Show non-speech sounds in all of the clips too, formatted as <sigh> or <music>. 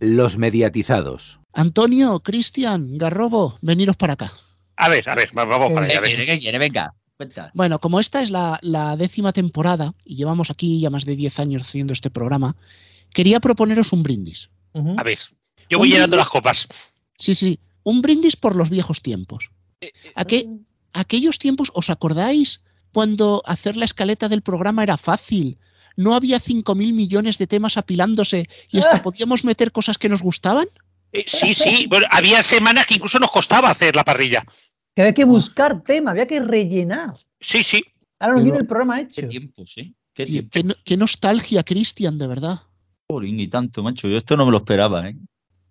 Los mediatizados. Antonio, Cristian, Garrobo, veniros para acá. A ver, a ver, vamos para allá. ¿Qué quiere? ¿Qué quiere? Venga, cuenta. Bueno, como esta es la, la décima temporada y llevamos aquí ya más de 10 años haciendo este programa, quería proponeros un brindis. A ver. Yo voy Un llenando brindis. las copas. Sí, sí, un brindis por los viejos tiempos. Aque- aquellos tiempos, ¿os acordáis cuando hacer la escaleta del programa era fácil? No había 5.000 millones de temas apilándose y hasta podíamos meter cosas que nos gustaban. Eh, sí, sí. Bueno, había semanas que incluso nos costaba hacer la parrilla. Que había que buscar tema, había que rellenar. Sí, sí. Ahora nos Pero- viene el programa hecho. Qué ¿eh? Qué Tío, tiempos. qué, no- qué nostalgia, Cristian, de verdad. Jolín, y tanto, macho. Yo esto no me lo esperaba, ¿eh?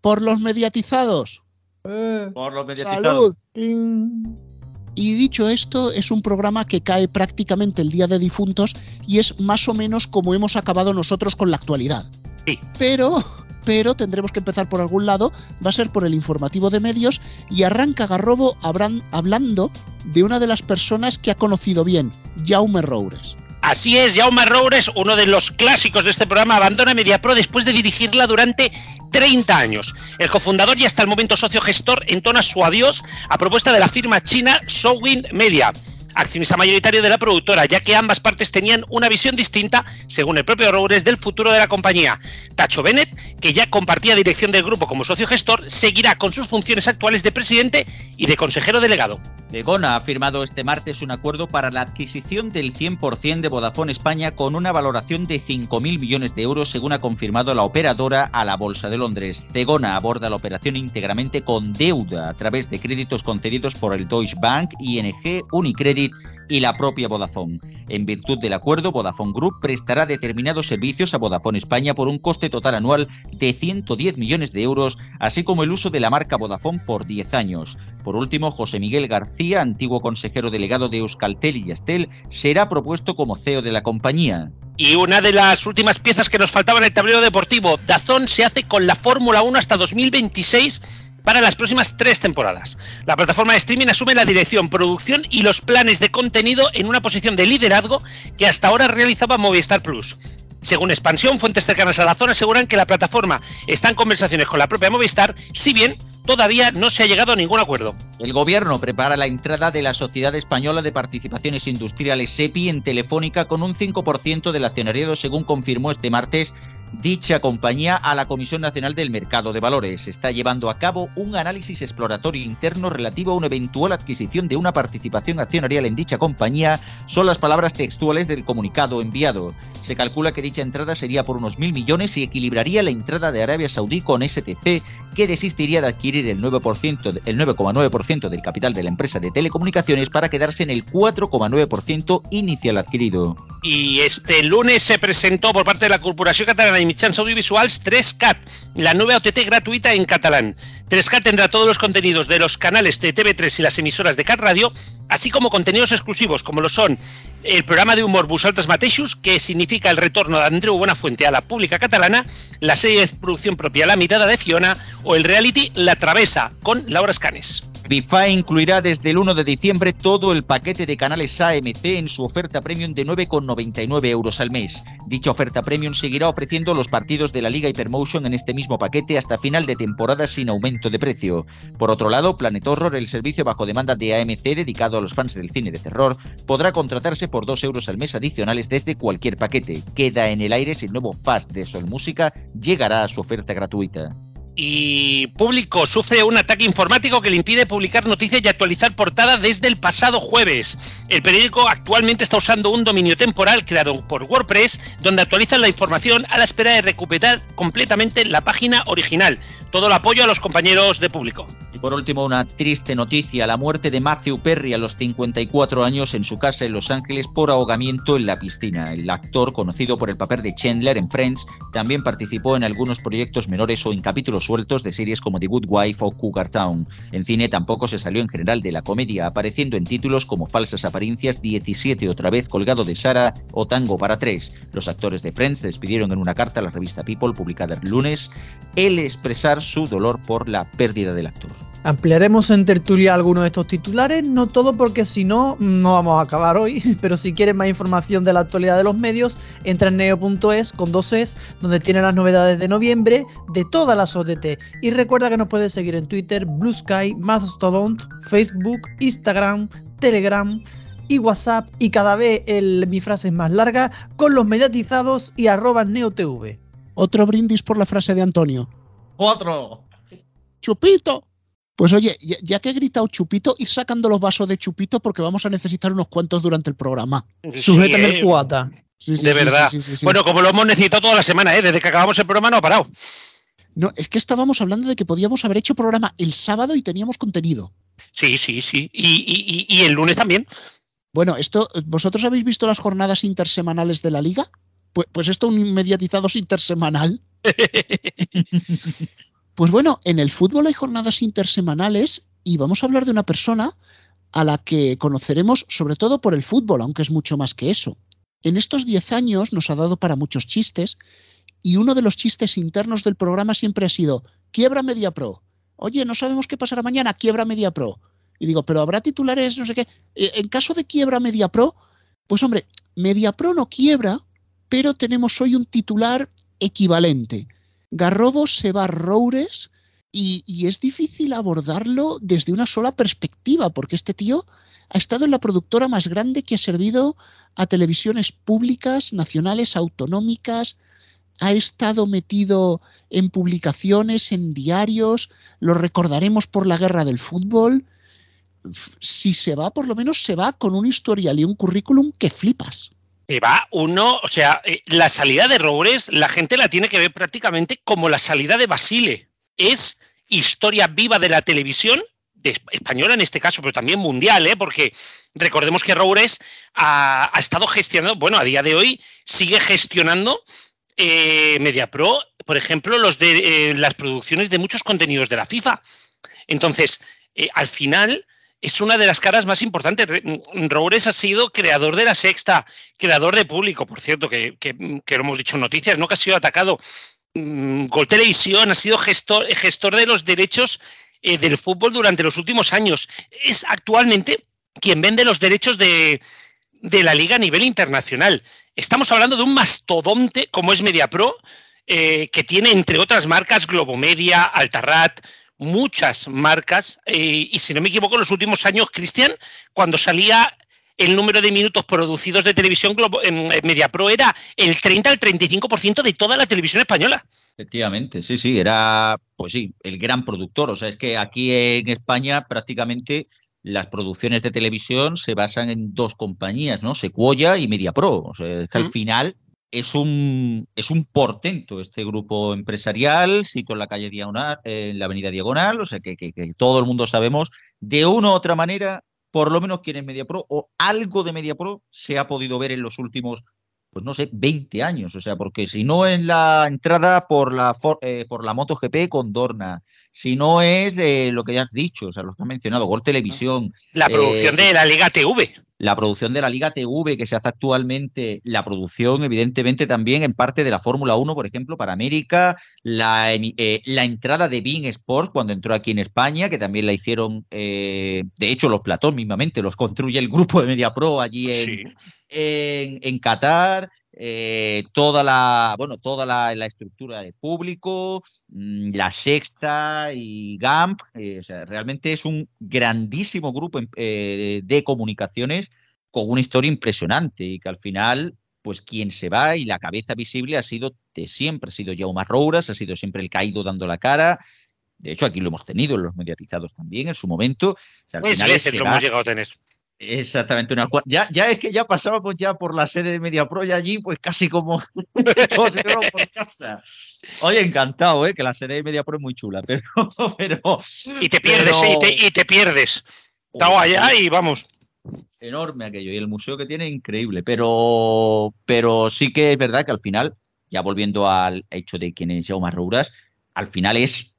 Por los mediatizados. Eh, Por los Salud. Y dicho esto, es un programa que cae prácticamente el Día de Difuntos y es más o menos como hemos acabado nosotros con la actualidad. Sí. Pero, pero tendremos que empezar por algún lado, va a ser por el informativo de medios y arranca Garrobo hablando de una de las personas que ha conocido bien, Jaume Roures. Así es, Jaume Roures, uno de los clásicos de este programa, abandona MediaPro después de dirigirla durante 30 años. El cofundador y hasta el momento socio gestor entona su adiós a propuesta de la firma china Showin Media, accionista mayoritario de la productora, ya que ambas partes tenían una visión distinta, según el propio Roures, del futuro de la compañía. Tacho Bennett, que ya compartía dirección del grupo como socio gestor, seguirá con sus funciones actuales de presidente y de consejero delegado. Begona ha firmado este martes un acuerdo para la adquisición del 100% de Vodafone España con una valoración de 5.000 millones de euros, según ha confirmado la operadora a la Bolsa de Londres. Cegona aborda la operación íntegramente con deuda a través de créditos concedidos por el Deutsche Bank, ING, Unicredit y la propia Vodafone. En virtud del acuerdo, Vodafone Group prestará determinados servicios a Vodafone España por un coste total anual de 110 millones de euros, así como el uso de la marca Vodafone por 10 años. Por último, José Miguel García, antiguo consejero delegado de Euskaltel y Yastel, será propuesto como CEO de la compañía. Y una de las últimas piezas que nos faltaba en el tablero deportivo, Dazón se hace con la Fórmula 1 hasta 2026 para las próximas tres temporadas. La plataforma de streaming asume la dirección, producción y los planes de contenido en una posición de liderazgo que hasta ahora realizaba Movistar Plus. Según Expansión, fuentes cercanas a la zona aseguran que la plataforma está en conversaciones con la propia Movistar, si bien todavía no se ha llegado a ningún acuerdo. El gobierno prepara la entrada de la Sociedad Española de Participaciones Industriales SEPI en Telefónica con un 5% del accionariado, según confirmó este martes dicha compañía a la Comisión Nacional del Mercado de Valores. Está llevando a cabo un análisis exploratorio interno relativo a una eventual adquisición de una participación accionarial en dicha compañía. Son las palabras textuales del comunicado enviado. Se calcula que dicha entrada sería por unos mil millones y equilibraría la entrada de Arabia Saudí con STC, que desistiría de adquirir el 9%, de- el 9,9% del capital de la empresa de telecomunicaciones para quedarse en el 4,9% inicial adquirido. Y este lunes se presentó por parte de la Corporació Catalana Mitjans Audiovisuals 3CAT, la nueva OTT gratuita en catalán. 3CAT tendrá todos los contenidos de los canales de TV3 y las emisoras de Cat Radio, así como contenidos exclusivos como lo son el programa de humor Busaltes Mateixos, que significa el retorno de Andreu Buenafuente a la pública catalana, la serie de producción propia La mirada de Fiona o el reality La Travesa con Laura Escanes. Bifa incluirá desde el 1 de diciembre todo el paquete de canales AMC en su oferta premium de 9,99 euros al mes. Dicha oferta premium seguirá ofreciendo los partidos de la Liga Hypermotion en este mismo paquete hasta final de temporada sin aumento de precio. Por otro lado, Planet Horror, el servicio bajo demanda de AMC dedicado a los fans del cine de terror, podrá contratarse por 2 euros al mes adicionales desde cualquier paquete. Queda en el aire si el nuevo Fast de Sol Música llegará a su oferta gratuita. Y Público sufre un ataque informático que le impide publicar noticias y actualizar portada desde el pasado jueves. El periódico actualmente está usando un dominio temporal creado por WordPress donde actualizan la información a la espera de recuperar completamente la página original. Todo el apoyo a los compañeros de Público. Y por último, una triste noticia, la muerte de Matthew Perry a los 54 años en su casa en Los Ángeles por ahogamiento en la piscina. El actor, conocido por el papel de Chandler en Friends, también participó en algunos proyectos menores o en capítulos sueltos de series como The Good Wife o Cougar Town. En cine tampoco se salió en general de la comedia, apareciendo en títulos como Falsas Apariencias, 17 otra vez, Colgado de Sara o Tango para tres. Los actores de Friends despidieron en una carta a la revista People publicada el lunes el expresar su dolor por la pérdida del actor. Ampliaremos en tertulia algunos de estos titulares, no todo porque si no, no vamos a acabar hoy, <laughs> pero si quieres más información de la actualidad de los medios, entra en neo.es con dos es, donde tiene las novedades de noviembre de todas las OTT. Y recuerda que nos puedes seguir en Twitter, Blue Sky, Mastodon, Facebook, Instagram, Telegram y WhatsApp y cada vez el, mi frase es más larga con los mediatizados y arroba neotv. Otro brindis por la frase de Antonio. Otro. Chupito. Pues oye, ya, ya que he gritado chupito, ir sacando los vasos de chupito porque vamos a necesitar unos cuantos durante el programa. Sí, el cubata. Sí, sí, de sí, verdad. sí, sí, sí. Bueno, como lo hemos necesitado toda la semana, ¿eh? desde que acabamos el programa no ha parado. No, es que estábamos hablando de que podíamos haber hecho programa el sábado y teníamos contenido. Sí, sí, sí. Y, y- y- y el lunes también. Bueno, esto, ¿vosotros habéis visto las jornadas intersemanales de la liga? Pues, pues esto un inmediatizados intersemanal. <laughs> Pues bueno, en el fútbol hay jornadas intersemanales y vamos a hablar de una persona a la que conoceremos sobre todo por el fútbol, aunque es mucho más que eso. En estos 10 años nos ha dado para muchos chistes y uno de los chistes internos del programa siempre ha sido quiebra Media Pro. Oye, no sabemos qué pasará mañana, quiebra Media Pro. Y digo, pero habrá titulares, no sé qué. Eh, En caso de quiebra Media Pro, pues hombre, Media Pro no quiebra, pero tenemos hoy un titular equivalente. Garrobo se va a Roures y, y es difícil abordarlo desde una sola perspectiva, porque este tío ha estado en la productora más grande que ha servido a televisiones públicas, nacionales, autonómicas, ha estado metido en publicaciones, en diarios, lo recordaremos por la guerra del fútbol. Si se va, por lo menos se va con un historial y un currículum que flipas. Se va uno, o sea, eh, la salida de Roures, la gente la tiene que ver prácticamente como la salida de Basile. Es historia viva de la televisión, española en este caso, pero también mundial, ¿eh? porque recordemos que Roures ha, ha estado gestionando, bueno, a día de hoy sigue gestionando eh, MediaPro, por ejemplo, los de eh, las producciones de muchos contenidos de la FIFA. Entonces, eh, al final es una de las caras más importantes. Re- Roures ha sido creador de la sexta, creador de público, por cierto, que, lo hemos dicho en noticias, ¿no? Que ha sido atacado. Mm, Gol Televisión ha sido gestor, de los derechos eh, del fútbol durante los últimos años. Es actualmente quien vende los derechos de, de la liga a nivel internacional. Estamos hablando de un mastodonte como es MediaPro, eh, que tiene, entre otras marcas, Globomedia, Altarrat, muchas marcas. eh, y si no me equivoco, en los últimos años, Cristian, cuando salía el número de minutos producidos de televisión Globo, en, MediaPro era el 30 al 35% de toda la televisión española. Efectivamente, sí, sí, era, pues sí, el gran productor. O sea, es que aquí en España prácticamente las producciones de televisión se basan en dos compañías, ¿no? Sequoia y MediaPro. O sea, es que al final es un, es un portento este grupo empresarial, sito en la calle Diagonal, en la avenida Diagonal, o sea, que, que- que todo el mundo sabemos de una u otra manera, por lo menos quién es MediaPro o algo de MediaPro se ha podido ver en los últimos pues no sé, 20 años. O sea, porque si no es la entrada por la, for- eh, por la MotoGP con Dorna, si no es eh, lo que ya has dicho, o sea, los que has mencionado, Gol Televisión, La producción Eh, de la Liga TV. La producción de la Liga TV que se hace actualmente, la producción, evidentemente, también en parte de la Fórmula 1, por ejemplo, para América, la, eh, la entrada de Bean Sports cuando entró aquí en España, que también la hicieron, eh, de hecho, los Platón mismamente, los construye el grupo de MediaPro allí en, Sí. en, en Qatar, eh, toda la bueno, toda la, la estructura de público, mm, la sexta y GAMP, eh, o sea, realmente es un grandísimo grupo em- eh, de comunicaciones con una historia impresionante y que al final, pues quien se va y la cabeza visible ha sido de siempre, ha sido Jaume Rouras, ha sido siempre el caído dando la cara. De hecho, aquí lo hemos tenido en los mediatizados también en su momento. O sea, al Tres final veces se lo va- hemos llegado a tener. Exactamente, una ya, ya es que ya pasábamos ya por la sede de MediaPro y allí, pues casi como, <laughs> como si por casa. Oye, encantado, ¿eh? que la sede de MediaPro es muy chula, <laughs> pero. pero Y te pierdes, pero- ¿eh? y, te, y te pierdes. Estaba allá y vamos. enorme aquello. Y el museo que tiene, increíble. Pero, pero sí que es verdad que al final, ya volviendo al hecho de quién es Jaume Rouras, al final es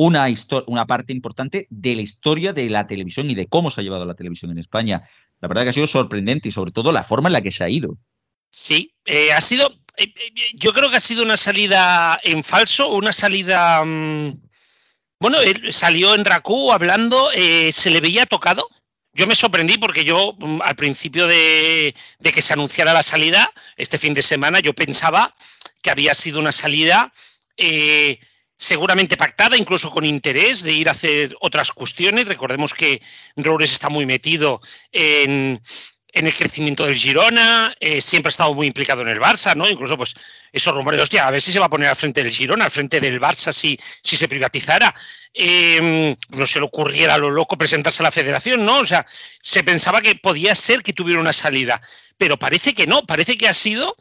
una, una parte importante de la historia de la televisión y de cómo se ha llevado la televisión en España. La verdad que ha sido sorprendente y sobre todo la forma en la que se ha ido. Sí, eh, ha sido. eh, eh, yo creo que ha sido una salida en falso, una salida. mm, Bueno, él salió en Raku hablando, se le veía tocado. Yo me sorprendí porque yo mm, al principio de, que se anunciara la salida, este fin de semana, yo pensaba que había sido una salida seguramente pactada, incluso con interés de ir a hacer otras cuestiones. Recordemos que Roures está muy metido en, en el crecimiento del Girona, eh, siempre ha estado muy implicado en el Barça, ¿no? Incluso, pues, esos rumores, hostia, a ver si se va a poner al frente del Girona, al frente del Barça, si, si se privatizara. Em, no se le ocurriera a lo loco presentarse a la federación, ¿no? O sea, se pensaba que podía ser que tuviera una salida, pero parece que no, parece que ha sido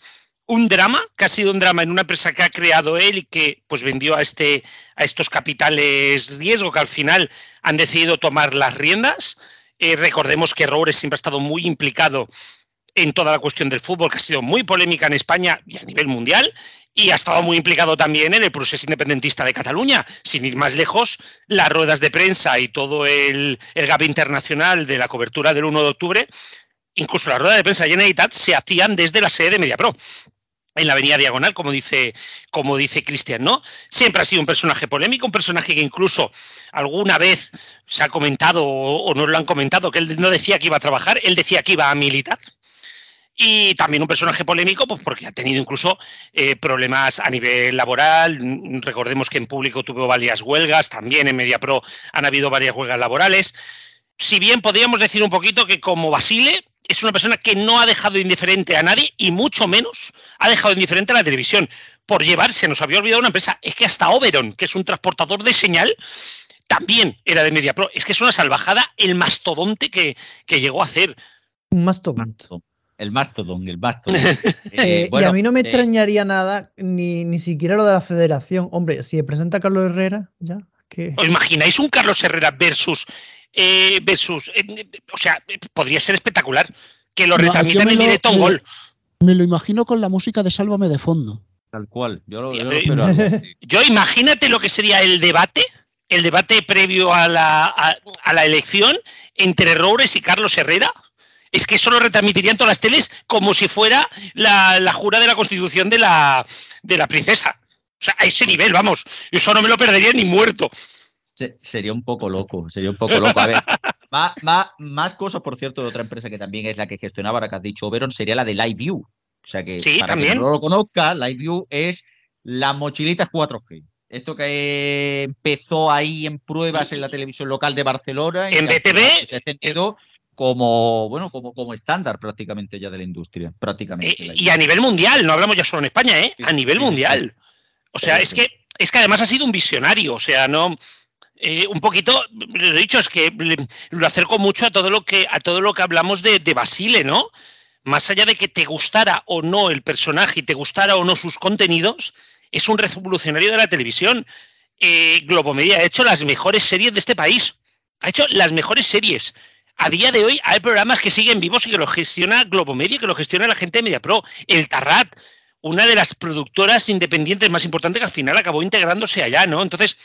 un drama, que ha sido un drama en una empresa que ha creado él y que pues vendió a este a estos capitales riesgo que al final han decidido tomar las riendas. Eh, recordemos que Roures siempre ha estado muy implicado en toda la cuestión del fútbol, que ha sido muy polémica en España y a nivel mundial, y ha estado muy implicado también en el proceso independentista de Cataluña. Sin ir más lejos, las ruedas de prensa y todo el, el gap internacional de la cobertura del 1 de octubre, incluso las ruedas de prensa de Generalitat se hacían desde la sede de MediaPro en la avenida Diagonal, como dice, como dice Cristian, ¿no? Siempre ha sido un personaje polémico, un personaje que incluso alguna vez se ha comentado o, no lo han comentado, que él no decía que iba a trabajar, él decía que iba a militar. Y también un personaje polémico, pues porque ha tenido incluso eh, problemas a nivel laboral. Recordemos que en público tuvo varias huelgas, también en MediaPro han habido varias huelgas laborales. Si bien podríamos decir un poquito que como Basile, es una persona que no ha dejado indiferente a nadie y mucho menos ha dejado indiferente a la televisión por llevarse, nos había olvidado una empresa, es que hasta Oberon, que es un transportador de señal, también era de MediaPro. Es que es una salvajada el mastodonte que, llegó a hacer. Un mastodonte. El mastodon, el mastodon. <laughs> Eh, y a mí no me eh, extrañaría nada, ni, ni siquiera lo de la federación. Hombre, si presenta Carlos Herrera, ya. ¿Os imagináis un Carlos Herrera versus eh, versus. Eh, o sea, podría ser espectacular que lo retransmitan en directo un gol. Me lo imagino con la música de Sálvame de fondo. Tal cual. Yo, <laughs> yo, imagínate lo que sería el debate, el debate previo a la, a, la elección entre Roures y Carlos Herrera. Es que eso lo retransmitirían todas las teles como si fuera la, la jura de la constitución de la, de la princesa. O sea, a ese nivel, vamos. Eso no me lo perdería ni muerto sería un poco loco, sería un poco loco. A ver, <laughs> más, más, más, cosas, por cierto, de otra empresa que también es la que gestionaba, ahora que has dicho Oberon, sería la de LiveView. O sea que, para quien no lo conozca, LiveView es la mochilita 4G. Esto que empezó ahí en pruebas en la televisión local de Barcelona. En BTV. Se ha extendido como, bueno, como, como estándar prácticamente ya de la industria. Prácticamente. Eh, y a nivel mundial, no hablamos ya solo en España, ¿eh? a nivel mundial. O sea, es que, es que además ha sido un visionario. O sea, no eh, un poquito, lo he dicho, es que lo acerco mucho a todo lo que, a todo lo que hablamos de, Basile, ¿no? Más allá de que te gustara o no el personaje y te gustara o no sus contenidos, es un revolucionario de la televisión. Eh, Globomedia ha hecho las mejores series de este país. Ha hecho las mejores series. A día de hoy hay programas que siguen vivos y que lo gestiona Globomedia, que lo gestiona la gente de MediaPro. El Tarrat, una de las productoras independientes más importantes que al final acabó integrándose allá, ¿no? Entonces,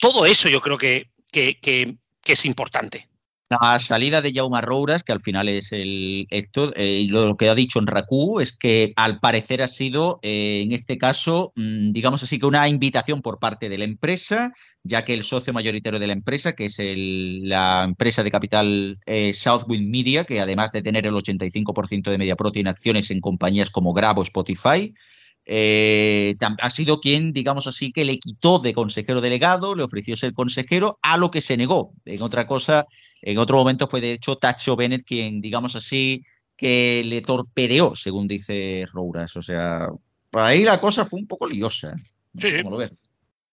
todo eso yo creo que, es importante. La salida de Jaume Rouras, que al final es el esto, eh, lo que ha dicho en Raku es que al parecer ha sido, eh, en este caso, mm, digamos así, que una invitación por parte de la empresa, ya que el socio mayoritario de la empresa, que es la empresa de capital eh, Southwind Media, que además de tener el 85% de MediaPro, tiene acciones en compañías como Grab o Spotify, eh, ha sido quien, digamos así, que le quitó de consejero delegado, le ofreció ser consejero, a lo que se negó. En otra cosa, en otro momento fue de hecho Tacho Bennett quien, digamos así, que le torpedeó, según dice Rouras. O sea, por ahí la cosa fue un poco liosa. lo ves?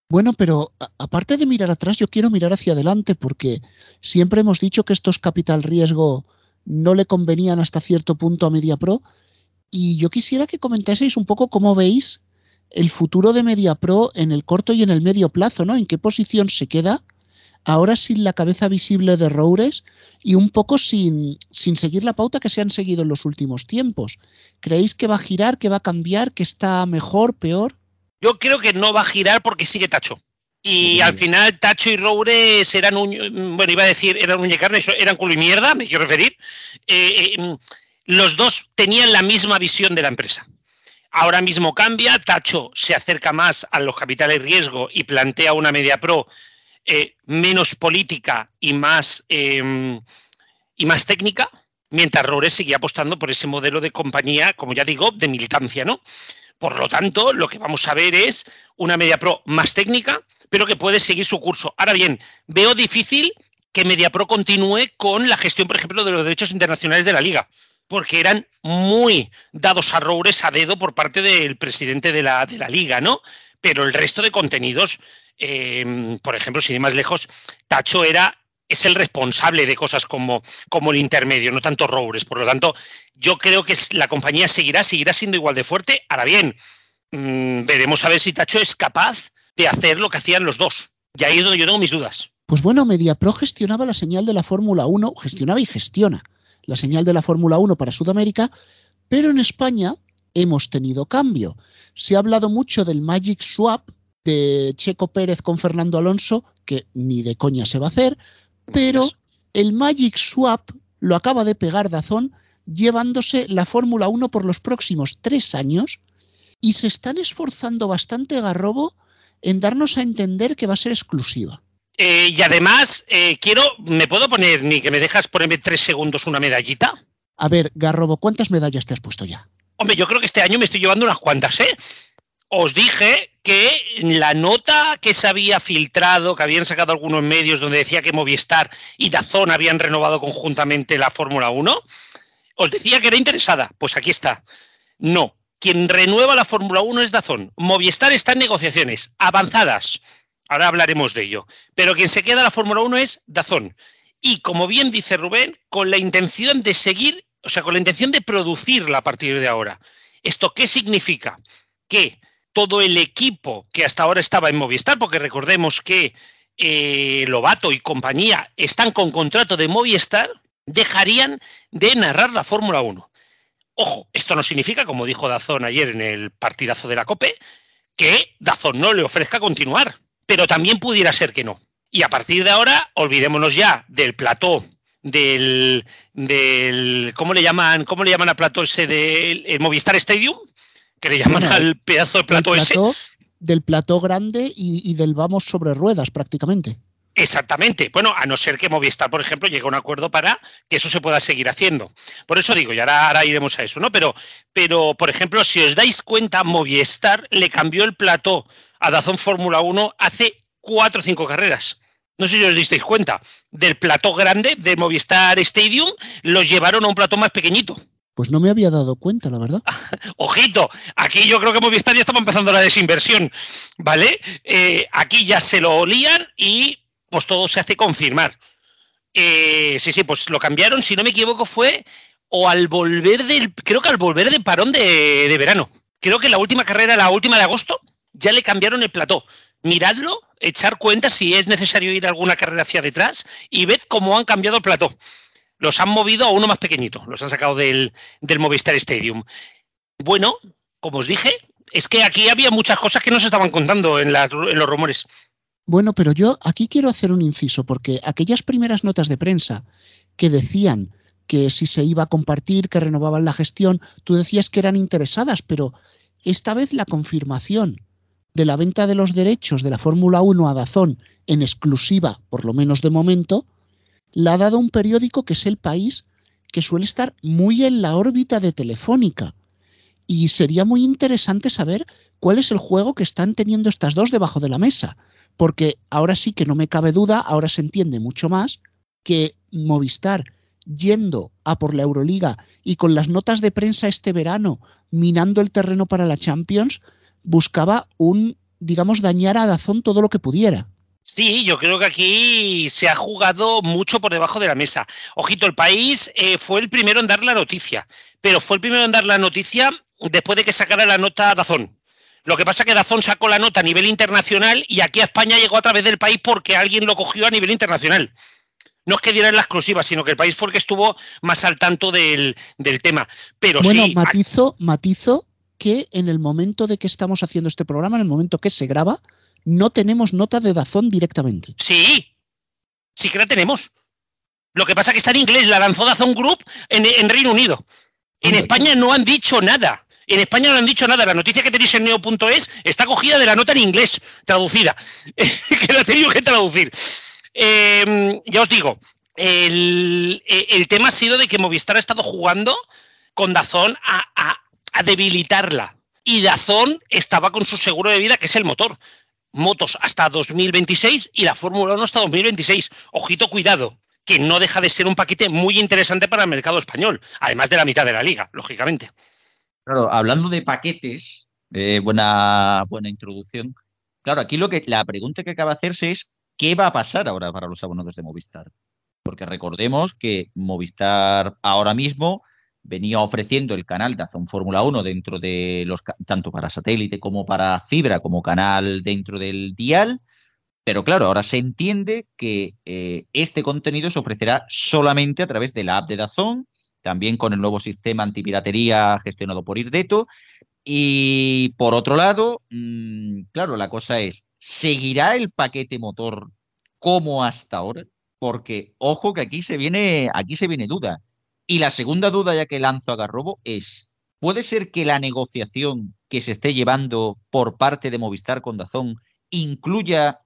Bueno, pero aparte de mirar atrás, yo quiero mirar hacia adelante porque siempre hemos dicho que estos capital riesgo no le convenían hasta cierto punto a MediaPro y yo quisiera que comentaseis un poco cómo veis el futuro de MediaPro en el corto y en el medio plazo, ¿no? ¿En qué posición se queda? Ahora sin la cabeza visible de Roures y un poco sin, sin seguir la pauta que se han seguido en los últimos tiempos. ¿Creéis que va a girar, que va a cambiar, que está mejor, peor? Yo creo que no va a girar porque sigue Tacho. Y al final Tacho y Roures eran un, bueno, iba a decir, eran un carne, eran culo y mierda, me quiero referir. Eh, eh, los dos tenían la misma visión de la empresa. Ahora mismo cambia, Tacho se acerca más a los capitales riesgo y plantea una media pro eh, menos política y más, em, y más técnica, mientras Rores seguía apostando por ese modelo de compañía, como ya digo, de militancia, ¿no? Por lo tanto, lo que vamos a ver es una Media Pro más técnica, pero que puede seguir su curso. Ahora bien, veo difícil que MediaPro continúe con la gestión, por ejemplo, de los derechos internacionales de la liga, porque eran muy dados a roures a dedo por parte del presidente de la, de la liga, ¿no? Pero el resto de contenidos, em, por ejemplo, sin ir más lejos, Tacho era es el responsable de cosas como, como el intermedio, no tanto Roures. Por lo tanto, yo creo que la compañía seguirá, seguirá siendo igual de fuerte. Ahora bien, mm, veremos a ver si Tacho es capaz de hacer lo que hacían los dos. Y ahí es donde yo tengo mis dudas. Pues bueno, MediaPro gestionaba la señal de la Fórmula 1, gestionaba y gestiona la señal de la Fórmula 1 para Sudamérica, pero en España hemos tenido cambio. Se ha hablado mucho del Magic Swap de Checo Pérez con Fernando Alonso, que ni de coña se va a hacer, pero el Magic Swap lo acaba de pegar Dazón llevándose la Fórmula 1 por los próximos tres años y se están esforzando bastante Garrobo en darnos a entender que va a ser exclusiva. Eh, y además, eh, quiero, ¿me puedo poner, ni que me dejas ponerme tres segundos una medallita? A ver, Garrobo, ¿cuántas medallas te has puesto ya? Hombre, yo creo que este año me estoy llevando unas cuantas, ¿eh? Os dije que la nota que se había filtrado, que habían sacado algunos medios donde decía que Movistar y Dazón habían renovado conjuntamente la Fórmula 1, os decía que era interesada. Pues aquí está. No, quien renueva la Fórmula 1 es Dazón. Movistar está en negociaciones avanzadas. Ahora hablaremos de ello. Pero quien se queda la Fórmula 1 es Dazón. Y como bien dice Rubén, con la intención de seguir, o sea, con la intención de producirla a partir de ahora. ¿Esto qué significa? Que todo el equipo que hasta ahora estaba en Movistar, porque recordemos que eh, Lobato y compañía están con contrato de Movistar, dejarían de narrar la Fórmula 1. Ojo, esto no significa, como dijo Dazón ayer en el partidazo de la COPE, que Dazón no le ofrezca continuar, pero también pudiera ser que no. Y a partir de ahora, olvidémonos ya del plató del, del ¿cómo le llaman? ¿Cómo le llaman al plató ese del Movistar Stadium? Que le llaman al pedazo de plató, ese. Del plató grande y del vamos sobre ruedas prácticamente. Exactamente. Bueno, a no ser que Movistar, por ejemplo, llegue a un acuerdo para que eso se pueda seguir haciendo. Por eso digo, y ahora, iremos a eso, ¿no? Pero, pero, por ejemplo, si os dais cuenta, Movistar le cambió el plató a Dazón Fórmula 1 hace cuatro o cinco carreras. No sé si os disteis cuenta. Del plató grande de Movistar Stadium los llevaron a un plató más pequeñito. Pues no me había dado cuenta, la verdad. <laughs> Ojito, aquí yo creo que Movistar ya estaba empezando la desinversión, ¿vale? Eh, aquí ya se lo olían y pues todo se hace confirmar. Eh, sí, sí, pues lo cambiaron, si no me equivoco, fue o al volver del, creo que al volver del parón de, verano. Creo que la última carrera, la última de agosto, ya le cambiaron el plató. Miradlo, echar cuenta si es necesario ir alguna carrera hacia detrás y ved cómo han cambiado el plató. Los han movido a uno más pequeñito, los han sacado del, del Movistar Stadium. Bueno, como os dije, es que aquí había muchas cosas que no se estaban contando en, en los rumores. Bueno, pero yo aquí quiero hacer un inciso, porque aquellas primeras notas de prensa que decían que si se iba a compartir, que renovaban la gestión, tú decías que eran interesadas, pero esta vez la confirmación de la venta de los derechos de la Fórmula 1 a Dazón en exclusiva, por lo menos de momento, la ha dado un periódico que es El País, que suele estar muy en la órbita de Telefónica. Y sería muy interesante saber cuál es el juego que están teniendo estas dos debajo de la mesa porque ahora sí que no me cabe duda, ahora se entiende mucho más que Movistar yendo a por la Euroliga y con las notas de prensa este verano minando el terreno para la Champions, buscaba un, digamos, dañar a Dazón todo lo que pudiera. Sí, yo creo que aquí se ha jugado mucho por debajo de la mesa. Ojito, el país eh, fue el primero en dar la noticia, pero fue el primero en dar la noticia después de que sacara la nota Dazón. Lo que pasa es que Dazón sacó la nota a nivel internacional y aquí a España llegó a través del país porque alguien lo cogió a nivel internacional. No es que dieran la exclusiva, sino que el país fue el que estuvo más al tanto del, tema. Pero bueno, matizo, matizo que en el momento de que estamos haciendo este programa, en el momento que se graba, no tenemos nota de Dazón directamente. Sí, sí que la tenemos. Lo que pasa es que está en inglés, la lanzó Dazón Group en, Reino Unido. En España no han dicho nada. En España no han dicho nada. La noticia que tenéis en neo.es está cogida de la nota en inglés, traducida, <laughs> que la he tenido que traducir. Em, ya os digo, el, tema ha sido de que Movistar ha estado jugando con Dazón a, a debilitarla. Y Dazón estaba con su seguro de vida, que es el motor motos hasta 2026 y la Fórmula 1 hasta 2026. Ojito, cuidado, que no deja de ser un paquete muy interesante para el mercado español, además de la mitad de la liga, lógicamente. Claro, hablando de paquetes, eh, buena, buena introducción. Claro, aquí lo que la pregunta que acaba de hacerse es ¿qué va a pasar ahora para los abonados de Movistar? Porque recordemos que Movistar ahora mismo venía ofreciendo el canal de Azón Fórmula 1 dentro de los tanto para satélite como para fibra como canal dentro del dial. Pero claro, ahora se entiende que eh, este contenido se ofrecerá solamente a través de la app de Dazón, también con el nuevo sistema antipiratería gestionado por Irdeto. Y por otro lado, mm, claro, la cosa es, ¿seguirá el paquete motor como hasta ahora? Porque ojo que aquí se viene, aquí se viene duda. Y la segunda duda ya que lanzo a Garrobo es, ¿puede ser que la negociación que se esté llevando por parte de Movistar con Dazón incluya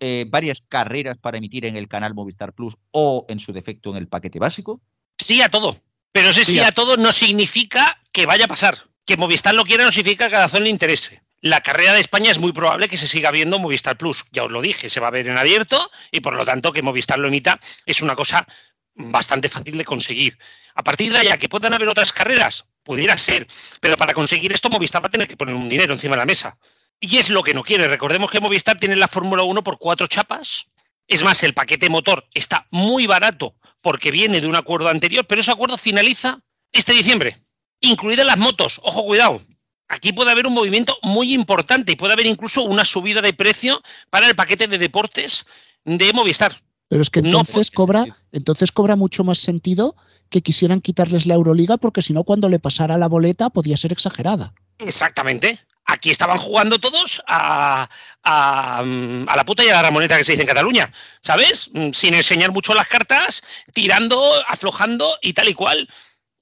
eh, varias carreras para emitir en el canal Movistar Plus o en su defecto en el paquete básico? Sí a todo. Pero ese sí, a todo no significa que vaya a pasar. Que Movistar lo quiera no significa que a Dazón le interese. La carrera de España es muy probable que se siga viendo Movistar Plus. Ya os lo dije, se va a ver en abierto y por lo tanto que Movistar lo emita es una cosa bastante fácil de conseguir. A partir de allá, que puedan haber otras carreras, pudiera ser, pero para conseguir esto Movistar va a tener que poner un dinero encima de la mesa. Y es lo que no quiere. Recordemos que Movistar tiene la Fórmula 1 por cuatro chapas. Es más, el paquete motor está muy barato porque viene de un acuerdo anterior, pero ese acuerdo finaliza este diciembre, incluidas las motos. Ojo, cuidado. Aquí puede haber un movimiento muy importante y puede haber incluso una subida de precio para el paquete de deportes de Movistar. Pero es que entonces cobra, entonces cobra mucho más sentido que quisieran quitarles la Euroliga, porque si no, cuando le pasara la boleta podía ser exagerada. Exactamente. Aquí estaban jugando todos a, a, la puta y a la ramoneta que se dice en Cataluña, ¿sabes? Mm, sin enseñar mucho las cartas, tirando, aflojando y tal y cual.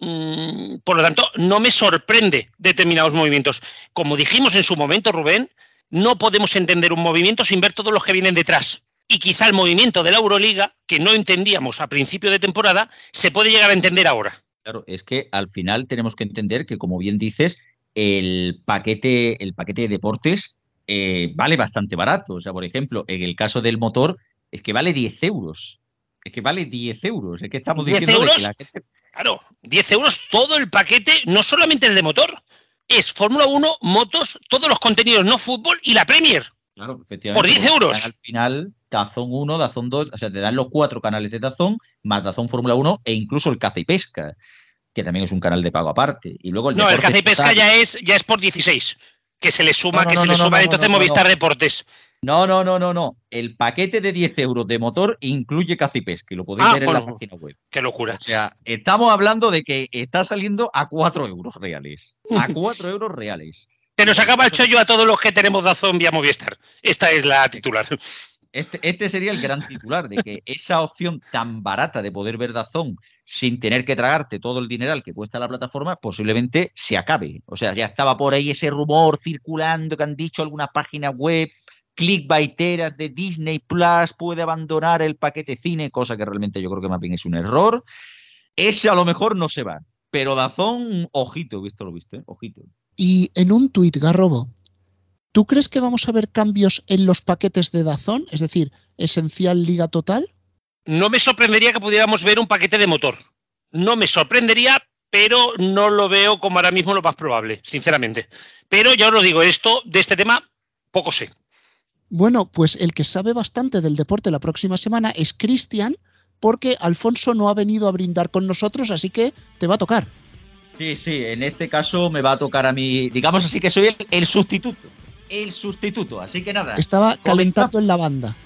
Mm, por lo tanto, no me sorprende determinados movimientos. Como dijimos en su momento, Rubén, no podemos entender un movimiento sin ver todos los que vienen detrás y quizá el movimiento de la Euroliga, que no entendíamos a principio de temporada, se puede llegar a entender ahora. Claro, es que al final tenemos que entender que, como bien dices, el paquete, el paquete de deportes eh, vale bastante barato. O sea, por ejemplo, en el caso del motor, es que vale 10 euros. Es que vale 10 euros. Es que estamos diciendo euros, Claro, 10 euros todo el paquete, no solamente el de motor, es Fórmula 1, motos, todos los contenidos no fútbol y la Premier. Claro, efectivamente. Por 10 euros. Al final, Dazón 1, Dazón 2, o sea, te dan los cuatro canales de Dazón, más Dazón Fórmula 1 e incluso el caza y pesca, que también es un canal de pago aparte. Y luego el no, el caza y pesca ya es, ya es por 16, que se le suma, que se le suma entonces Movistar Deportes. No, no, no, no, no. El paquete de 10 euros de motor incluye caza y pesca, y lo podéis ah, ver en la página web. Qué locura. O sea, estamos hablando de que está saliendo a 4 euros reales. A 4 euros reales. Se nos acaba el chollo a todos los que tenemos Dazón vía Movistar. Esta es la titular. Este, este, sería el gran titular, de que esa opción tan barata de poder ver Dazón sin tener que tragarte todo el dineral que cuesta la plataforma, posiblemente se acabe. O sea, ya estaba por ahí ese rumor circulando que han dicho alguna página web, clickbaiteras de Disney Plus puede abandonar el paquete cine, cosa que realmente yo creo que más bien es un error. Ese a lo mejor no se va, pero Dazón, ojito, visto lo visto, ¿eh? ojito. Y en un tuit, Garrobo, ¿tú crees que vamos a ver cambios en los paquetes de Dazón? Es decir, esencial liga total. No me sorprendería que pudiéramos ver un paquete de motor. No me sorprendería, pero no lo veo como ahora mismo lo más probable, sinceramente. Pero ya os lo digo, esto de este tema poco sé. Bueno, pues el que sabe bastante del deporte la próxima semana es Cristian, porque Alfonso no ha venido a brindar con nosotros, así que te va a tocar. Sí, sí, en este caso me va a tocar a mí, digamos así que soy el, sustituto. El sustituto, así que nada. Estaba calentando en la banda.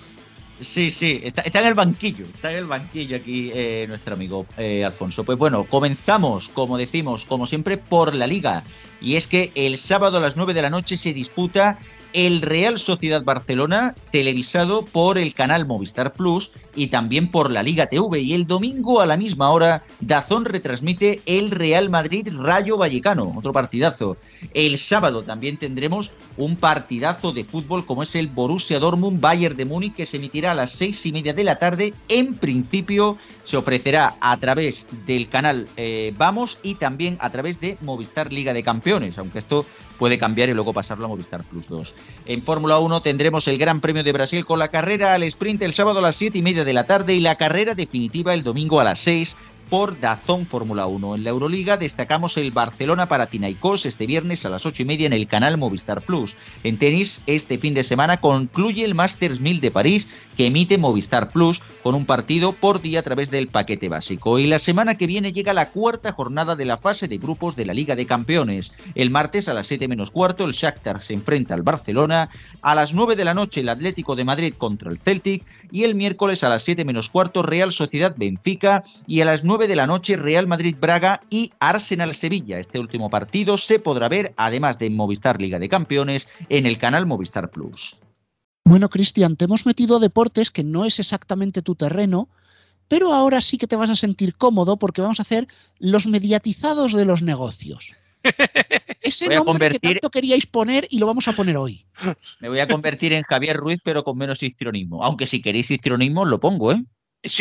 Sí, sí, está, en el banquillo, está en el banquillo aquí eh, nuestro amigo eh, Alfonso. Pues bueno, comenzamos, como decimos, como siempre, por la liga. Y es que el sábado a las 9 de la noche se disputa el Real Sociedad Barcelona, televisado por el canal Movistar Plus y también por la Liga TV. Y el domingo a la misma hora, Dazón retransmite el Real Madrid Rayo Vallecano, otro partidazo. El sábado también tendremos un partidazo de fútbol como es el Borussia Dortmund Bayern de Múnich que se emitirá a las seis y media de la tarde. En principio se ofrecerá a través del canal eh, Vamos y también a través de Movistar Liga de Campeones, aunque esto puede cambiar y luego pasarlo a Movistar Plus 2. En Fórmula 1 tendremos el Gran Premio de Brasil con la carrera al sprint el sábado a las siete y media de la tarde y la carrera definitiva el domingo a las 6 por Dazón Fórmula 1. En la Euroliga destacamos el Barcelona para Tinaicos este viernes a las ocho y media en el canal Movistar Plus. En tenis, este fin de semana concluye el Masters 1000 de París que emite Movistar Plus con un partido por día a través del paquete básico. Y la semana que viene llega la cuarta jornada de la fase de grupos de la Liga de Campeones. El martes a las 7 menos cuarto el Shakhtar se enfrenta al Barcelona, a las 9 de la noche el Atlético de Madrid contra el Celtic y el miércoles a las 7 menos cuarto Real Sociedad Benfica y a las 9 de la noche Real Madrid-Braga y Arsenal-Sevilla. Este último partido se podrá ver, además de Movistar Liga de Campeones, en el canal Movistar Plus. Bueno, Cristian, te hemos metido a deportes que no es exactamente tu terreno, pero ahora sí que te vas a sentir cómodo porque vamos a hacer los mediatizados de los negocios. <laughs> Ese nombre que tanto queríais poner y lo vamos a poner hoy. Me voy a convertir en Javier Ruiz, pero con menos histrionismo. Aunque si queréis histrionismo, lo pongo, ¿eh?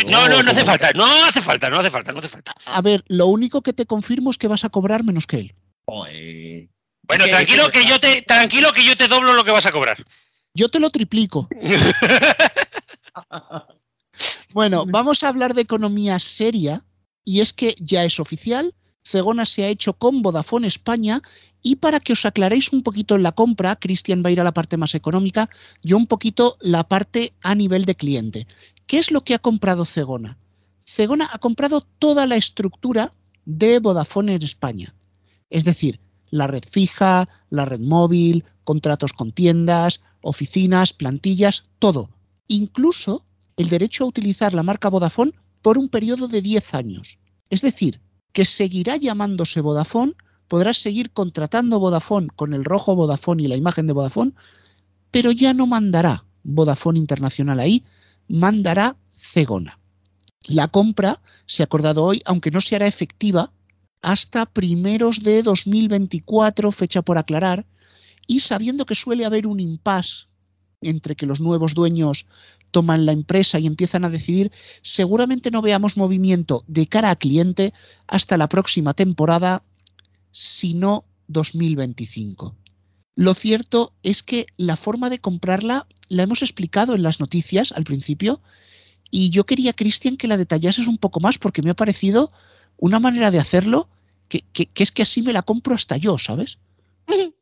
No, no, no hace falta, no hace falta, no hace falta, no hace falta. A ver, lo único que te confirmo es que vas a cobrar menos que él. Bueno, tranquilo que yo te, tranquilo que yo te doblo lo que vas a cobrar. Yo te lo triplico. <laughs> bueno, vamos a hablar de economía seria y es que ya es oficial, Cegona se ha hecho con Vodafone España y para que os aclaréis un poquito en la compra, Cristian va a ir a la parte más económica, yo un poquito la parte a nivel de cliente. ¿Qué es lo que ha comprado Cegona? Cegona ha comprado toda la estructura de Vodafone en España. Es decir, la red fija, la red móvil, contratos con tiendas, oficinas, plantillas, todo. Incluso el derecho a utilizar la marca Vodafone por un periodo de 10 años. Es decir, que seguirá llamándose Vodafone, podrás seguir contratando Vodafone con el rojo Vodafone y la imagen de Vodafone, pero ya no mandará Vodafone Internacional ahí, mandará Cegona. La compra se ha acordado hoy, aunque no se hará efectiva hasta primeros de 2024, fecha por aclarar, y sabiendo que suele haber un impasse entre que los nuevos dueños toman la empresa y empiezan a decidir, seguramente no veamos movimiento de cara a cliente hasta la próxima temporada, sino 2025. Lo cierto es que la forma de comprarla la hemos explicado en las noticias al principio y yo quería, Cristian, que la detallases un poco más porque me ha parecido una manera de hacerlo que, es que así me la compro hasta yo, ¿sabes? <laughs>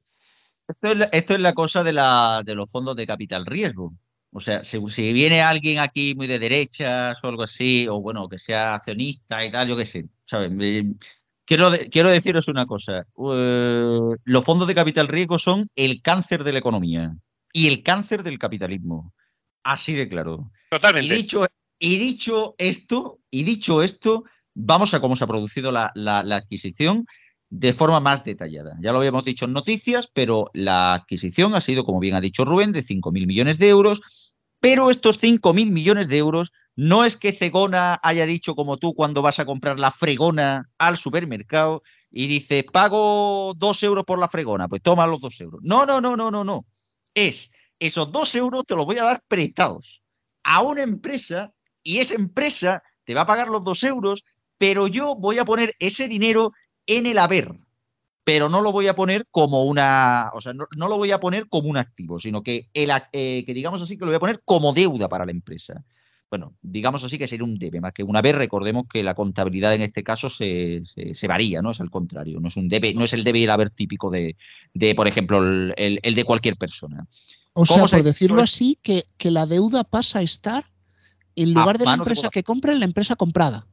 Esto es la, cosa de, los fondos de capital riesgo. O sea, si, viene alguien aquí muy de derechas o algo así, o bueno, que sea accionista y tal, yo qué sé, ¿sabes? Quiero, quiero deciros una cosa. Eh, los fondos de capital riesgo son el cáncer de la economía y el cáncer del capitalismo. Así de claro. Totalmente. Y dicho, y dicho esto, y dicho esto, vamos a cómo se ha producido la, la, adquisición de forma más detallada. Ya lo habíamos dicho en noticias, pero la adquisición ha sido, como bien ha dicho Rubén, de 5.000 millones de euros. Pero estos 5.000 millones de euros no es que Cegona haya dicho como tú cuando vas a comprar la fregona al supermercado y dice, pago dos euros por la fregona, pues toma los dos euros. No, no, no, no, no, no. Es, esos dos euros te los voy a dar prestados a una empresa y esa empresa te va a pagar los dos euros, pero yo voy a poner ese dinero en el haber, pero no lo voy a poner como una, o sea, no, lo voy a poner como un activo, sino que, el, eh, que digamos así que lo voy a poner como deuda para la empresa bueno, digamos así que sería un debe, más que una vez recordemos que la contabilidad en este caso se, varía, ¿no? Es al contrario, no es un debe, no es el debe y el haber típico de, de por ejemplo, el, de cualquier persona. O sea, por decirlo así, que, que, la deuda pasa a estar en lugar de la empresa que compra en la empresa comprada.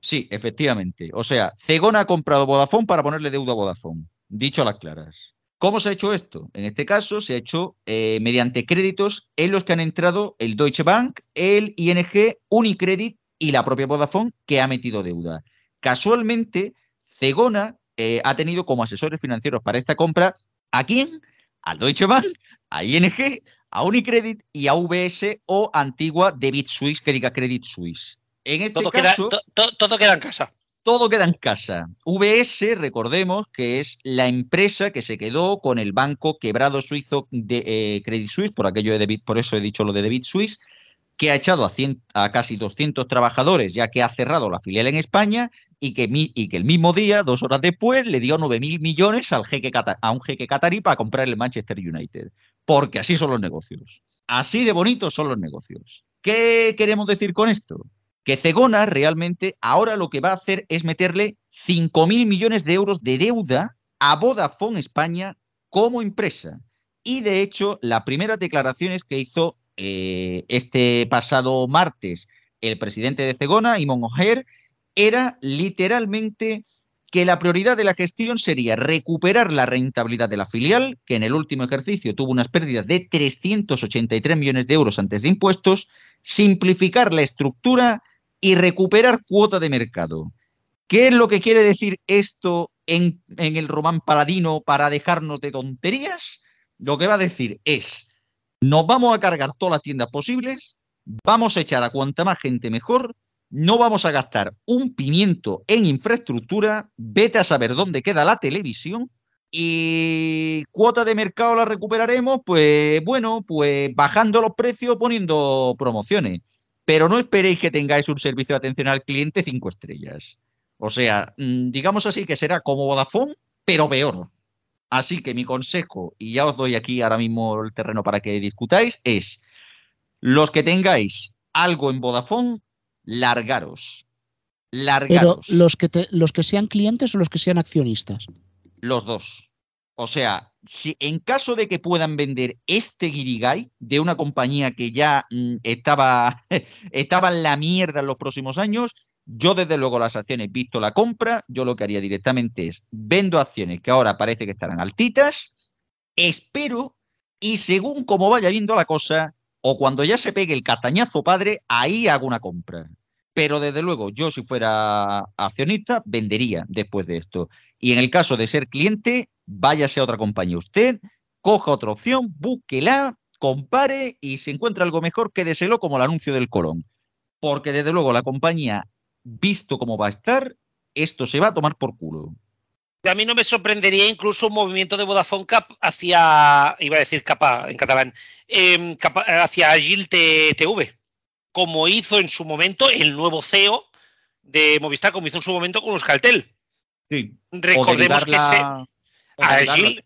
Sí, efectivamente. O sea, Cegona ha comprado Vodafone para ponerle deuda a Vodafone. Dicho a las claras. ¿Cómo se ha hecho esto? En este caso se ha hecho eh, mediante créditos en los que han entrado el Deutsche Bank, el ING, Unicredit y la propia Vodafone que ha metido deuda. Casualmente, Cegona eh, ha tenido como asesores financieros para esta compra a quién? a Deutsche Bank, a ING, a Unicredit y a VS o antigua Debit Suisse, que diga Credit Suisse. En este todo, caso, queda, todo queda en casa. Todo queda en casa. VS, recordemos que es la empresa que se quedó con el banco quebrado suizo de eh, Credit Suisse, por aquello de Debit, por eso he dicho lo de Debit Suisse, que ha echado a, a, casi 200 trabajadores, ya que ha cerrado la filial en España y que, y que el mismo día, dos horas después, le dio 9.000 millones al jeque a un jeque catarí para comprar el Manchester United. Porque así son los negocios. Así de bonitos son los negocios. ¿Qué queremos decir con esto? Que Cegona realmente ahora lo que va a hacer es meterle 5.000 millones de euros de deuda a Vodafone España como empresa. Y de hecho, las primeras declaraciones que hizo eh, este pasado martes el presidente de Cegona, Imon O'Hare, era literalmente que la prioridad de la gestión sería recuperar la rentabilidad de la filial, que en el último ejercicio tuvo unas pérdidas de 383 millones de euros antes de impuestos, simplificar la estructura y recuperar cuota de mercado. ¿Qué es lo que quiere decir esto en, el román paladino para dejarnos de tonterías? Lo que va a decir es, nos vamos a cargar todas las tiendas posibles, vamos a echar a cuanta más gente mejor, no vamos a gastar un pimiento en infraestructura, vete a saber dónde queda la televisión y cuota de mercado la recuperaremos, pues bueno, pues bajando los precios, poniendo promociones. Pero no esperéis que tengáis un servicio de atención al cliente cinco estrellas. O sea, mm, digamos así que será como Vodafone, pero peor. Así que mi consejo, y ya os doy aquí ahora mismo el terreno para que discutáis, es los que tengáis algo en Vodafone, largaros. Largaros. Pero los que, los que sean clientes o los que sean accionistas. Los dos. O sea, si en caso de que puedan vender este Guirigay de una compañía que ya mm, estaba, <laughs> estaba en la mierda en los próximos años, yo desde luego las acciones, visto la compra, yo lo que haría directamente es vendo acciones que ahora parece que estarán altitas, espero y según como vaya viendo la cosa, o cuando ya se pegue el castañazo padre, ahí hago una compra. Pero desde luego, yo si fuera accionista, vendería después de esto. Y en el caso de ser cliente, váyase a otra compañía usted, coja otra opción, búsquela, compare y si encuentra algo mejor, quédeselo como el anuncio del Colón. Porque desde luego la compañía, visto cómo va a estar, esto se va a tomar por culo. A mí no me sorprendería incluso un movimiento de Vodafone Cap hacia, iba a decir capa en catalán, em, hacia Agil TV, como hizo en su momento el nuevo CEO de Movistar, como hizo en su momento con Euskaltel. Sí. Recordemos que se, Agil,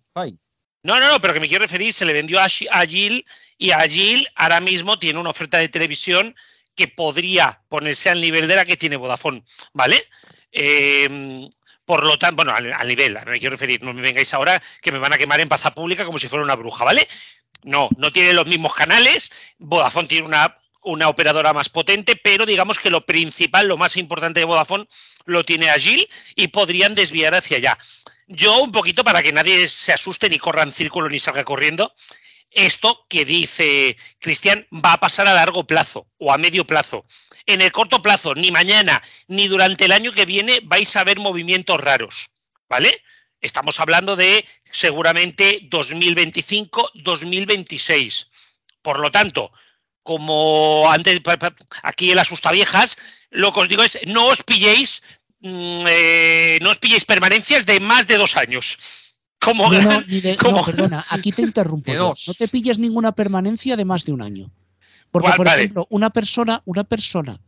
no, no, no, pero que me quiero referir, se le vendió a Agil y Agil ahora mismo tiene una oferta de televisión que podría ponerse al nivel de la que tiene Vodafone, ¿vale? Eh, por lo tanto, bueno, al, nivel, no me quiero referir, no me vengáis ahora que me van a quemar en plaza pública como si fuera una bruja, ¿vale? No, no tiene los mismos canales, Vodafone tiene una, una operadora más potente, pero digamos que lo principal, lo más importante de Vodafone lo tiene Agil y podrían desviar hacia allá. Yo un poquito para que nadie se asuste ni corra en círculo ni salga corriendo, esto que dice Cristian va a pasar a largo plazo o a medio plazo en el corto plazo, ni mañana, ni durante el año que viene vais a ver movimientos raros, ¿vale? Estamos hablando de seguramente 2025, 2026. Por lo tanto, como antes aquí el viejas, lo que os digo es no os pilléis, mm, eh, no os pilléis permanencias de más de dos años. Como, no, <laughs> perdona, aquí te interrumpo. No te pilles ninguna permanencia de más de un año. Porque, por ejemplo, una persona, una persona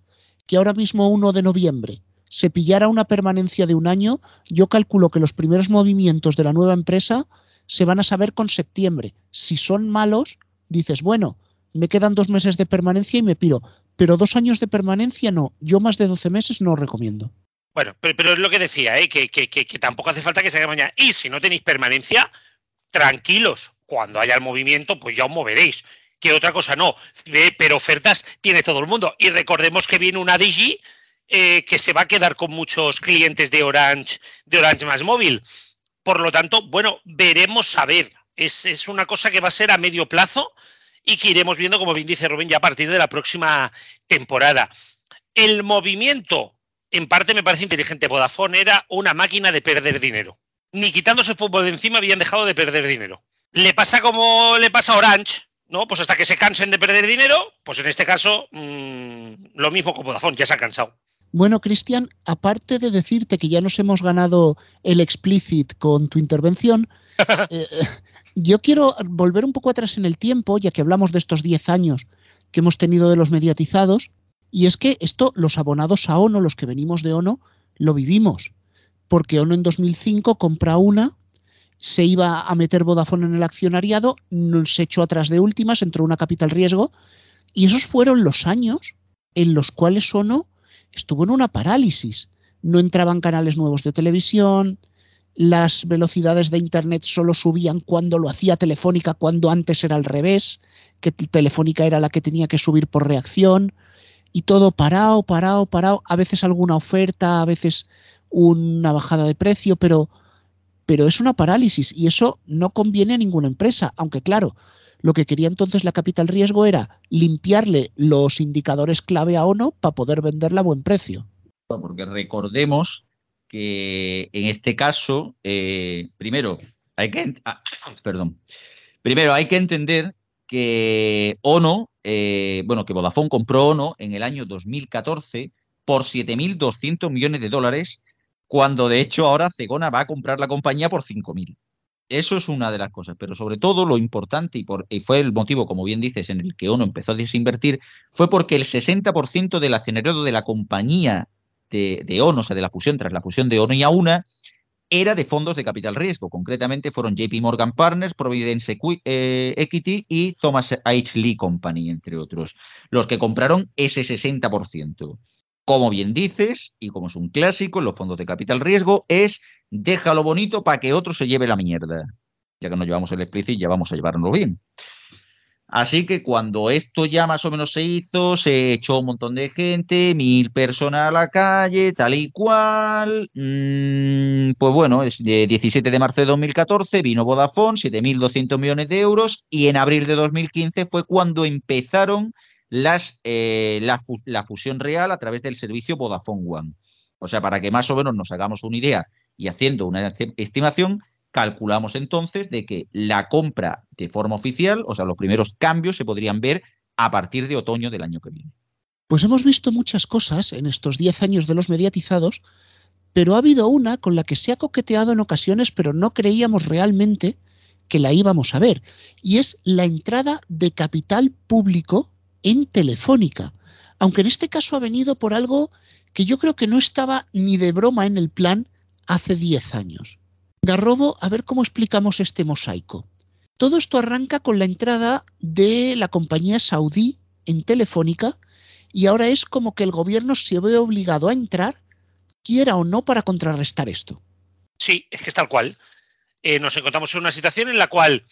que ahora mismo 1 de noviembre se pillara una permanencia de un año, yo calculo que los primeros movimientos de la nueva empresa se van a saber con septiembre. Si son malos, dices, bueno, me quedan dos meses de permanencia y me piro. Pero dos años de permanencia no. Yo más de 12 meses no recomiendo. Bueno, pero, es lo que decía, ¿eh? que, que, tampoco hace falta que se haga mañana. Y si no tenéis permanencia, tranquilos. Cuando haya el movimiento, pues ya os moveréis que otra cosa no. Pero ofertas tiene todo el mundo. Y recordemos que viene una Digi eh, que se va a quedar con muchos clientes de Orange, de Orange más móvil. Por lo tanto, bueno, veremos a ver. Es, es una cosa que va a ser a medio plazo y que iremos viendo, como bien dice Rubén, ya a partir de la próxima temporada. El movimiento, en parte me parece inteligente. Vodafone era una máquina de perder dinero. Ni quitándose el fútbol de encima habían dejado de perder dinero le pasa como le pasa a Orange, ¿no? Pues hasta que se cansen de perder dinero, pues en este caso mm, lo mismo con Vodafone, ya se ha cansado. Bueno, Cristian, aparte de decirte que ya nos hemos ganado el explicit con tu intervención, <laughs> eh, yo quiero volver un poco atrás en el tiempo, ya que hablamos de estos 10 años que hemos tenido de los mediatizados, y es que esto, los abonados a ONO, los que venimos de ONO, lo vivimos, porque ONO en 2005 compra una, se iba a meter Vodafone en el accionariado, se echó atrás de últimas, entró una capital riesgo, y esos fueron los años en los cuales ONO estuvo en una parálisis. No entraban canales nuevos de televisión, las velocidades de Internet solo subían cuando lo hacía Telefónica, cuando antes era al revés, que Telefónica era la que tenía que subir por reacción, y todo parado, parado, parado, a veces alguna oferta, a veces una bajada de precio, pero, pero es una parálisis y eso no conviene a ninguna empresa, aunque claro, lo que quería entonces la capital riesgo era limpiarle los indicadores clave a ONO para poder venderla a buen precio. Porque recordemos que en este caso, eh, primero, hay que, ah, perdón, primero hay que entender que ONO, eh, bueno, que Vodafone compró ONO en el año 2014 por 7.200 millones de dólares, cuando de hecho ahora Cegona va a comprar la compañía por 5.000. Eso es una de las cosas, pero sobre todo lo importante, y, y, fue el motivo, como bien dices, en el que ONO empezó a desinvertir, fue porque el 60% del accionariado de la compañía de, ONO, o sea, de la fusión, tras la fusión de ONO y AUNA, era de fondos de capital riesgo. Concretamente fueron JP Morgan Partners, Providence eh, Equity y Thomas H. Lee Company, entre otros, los que compraron ese 60%. Como bien dices, y como es un clásico en los fondos de capital riesgo, es déjalo bonito para que otro se lleve la mierda. Ya que nos llevamos el explícito, ya vamos a llevarnos bien. Así que cuando esto ya más o menos se hizo, se echó un montón de gente, mil personas a la calle, tal y cual. Mm, pues bueno, es de 17 de marzo de 2014 vino Vodafone, 7.200 millones de euros, y en abril de 2015 fue cuando empezaron las, eh, la, fusión real a través del servicio Vodafone One. O sea, para que más o menos nos hagamos una idea y haciendo una estimación, calculamos entonces de que la compra de forma oficial, o sea, los primeros cambios se podrían ver a partir de otoño del año que viene. Pues hemos visto muchas cosas en estos 10 años de los mediatizados, pero ha habido una con la que se ha coqueteado en ocasiones, pero no creíamos realmente que la íbamos a ver, y es la entrada de capital público en Telefónica, aunque en este caso ha venido por algo que yo creo que no estaba ni de broma en el plan hace 10 años. Garrobo, a ver cómo explicamos este mosaico. Todo esto arranca con la entrada de la compañía saudí en Telefónica y ahora es como que el gobierno se ve obligado a entrar, quiera o no, para contrarrestar esto. Sí, es que es tal cual. Eh, nos encontramos en una situación en la cual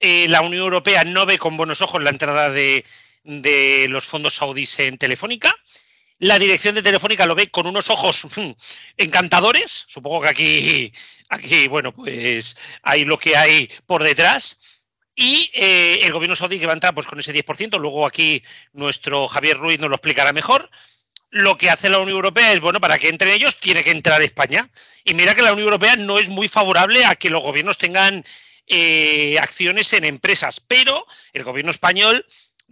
eh, la Unión Europea no ve con buenos ojos la entrada de, de los fondos saudíes en Telefónica. La dirección de Telefónica lo ve con unos ojos <laughs> encantadores. Supongo que aquí, aquí bueno, pues hay lo que hay por detrás. Y eh, el gobierno saudí que va a entrar pues, con ese 10%, luego aquí nuestro Javier Ruiz nos lo explicará mejor. Lo que hace la Unión Europea es, bueno, para que entren ellos tiene que entrar España. Y mira que la Unión Europea no es muy favorable a que los gobiernos tengan eh, acciones en empresas, pero el gobierno español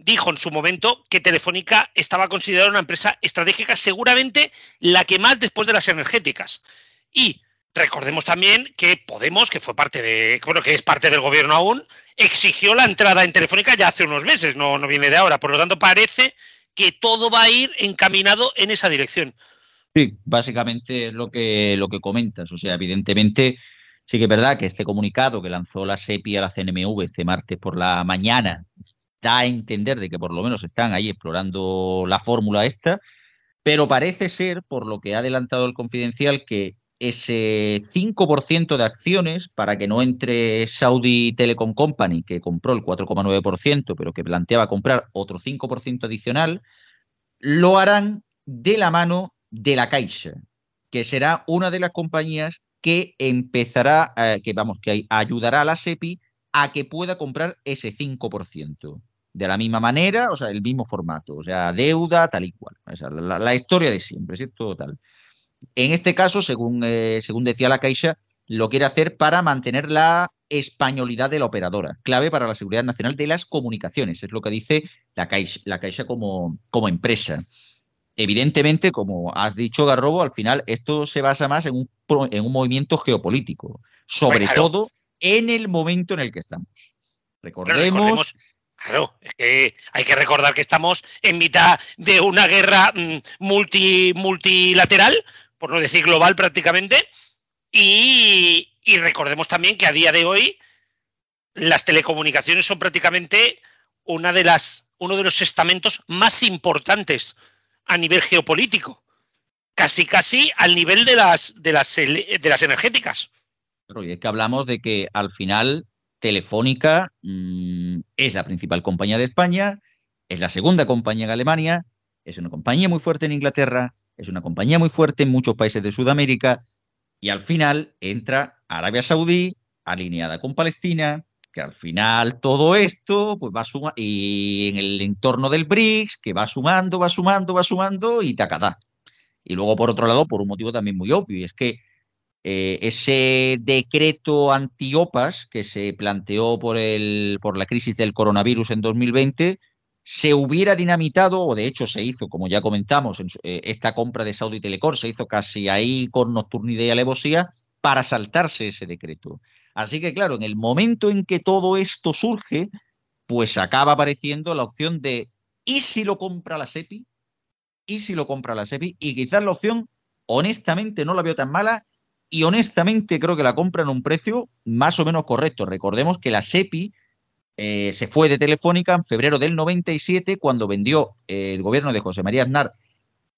dijo en su momento que Telefónica estaba considerada una empresa estratégica, seguramente la que más después de las energéticas. Y recordemos también que Podemos, que fue parte de, bueno, que es parte del gobierno aún, exigió la entrada en Telefónica ya hace unos meses, no, no viene de ahora. Por lo tanto, parece que todo va a ir encaminado en esa dirección. Sí, básicamente lo que, lo que comentas. O sea, evidentemente, sí que es verdad que este comunicado que lanzó la SEPI a la CNMV este martes por la mañana, da a entender de que por lo menos están ahí explorando la fórmula esta, pero parece ser, por lo que ha adelantado el confidencial, que ese 5% de acciones para que no entre Saudi Telecom Company, que compró el 4,9%, pero que planteaba comprar otro 5% adicional, lo harán de la mano de la Caixa, que será una de las compañías que empezará, eh, que vamos, que ayudará a la SEPI a que pueda comprar ese 5% de la misma manera, o sea, el mismo formato, o sea, deuda, tal y cual. la, historia de siempre, ¿cierto? Tal. En este caso, según, eh, según decía la Caixa, lo quiere hacer para mantener la españolidad de la operadora, clave para la seguridad nacional de las comunicaciones, es lo que dice la Caixa, la Caixa como, como empresa. Evidentemente, como has dicho, Garrobo, al final esto se basa más en un, en un movimiento geopolítico, sobre todo en el momento en el que estamos. Recordemos, Claro, es que hay que recordar que estamos en mitad de una guerra mm, multi, multilateral, por no decir global prácticamente, y, recordemos también que a día de hoy las telecomunicaciones son prácticamente una de las, uno de los estamentos más importantes a nivel geopolítico, casi casi al nivel de las, de las, de las energéticas. Pero y es que hablamos de que al final Telefónica mm, es la principal compañía de España, es la segunda compañía en Alemania, es una compañía muy fuerte en Inglaterra, es una compañía muy fuerte en muchos países de Sudamérica y al final entra Arabia Saudí alineada con Palestina, que al final todo esto pues va suma y en el entorno del BRICS que va sumando, va sumando, va sumando y tacatá. Y luego por otro lado, por un motivo también muy obvio, y es que eh, ese decreto antiopas que se planteó por, el, por la crisis del coronavirus en 2020 se hubiera dinamitado, o de hecho se hizo, como ya comentamos, en, eh, esta compra de Saudi Telecom se hizo casi ahí con nocturnidad y alevosía para saltarse ese decreto. Así que claro, en el momento en que todo esto surge, pues acaba apareciendo la opción de ¿y si lo compra la SEPI? ¿Y si lo compra la SEPI? Y quizás la opción, honestamente, no la veo tan mala y honestamente creo que la compra en un precio más o menos correcto. Recordemos que la SEPI eh, se fue de Telefónica en febrero del 97 cuando vendió eh, el gobierno de José María Aznar.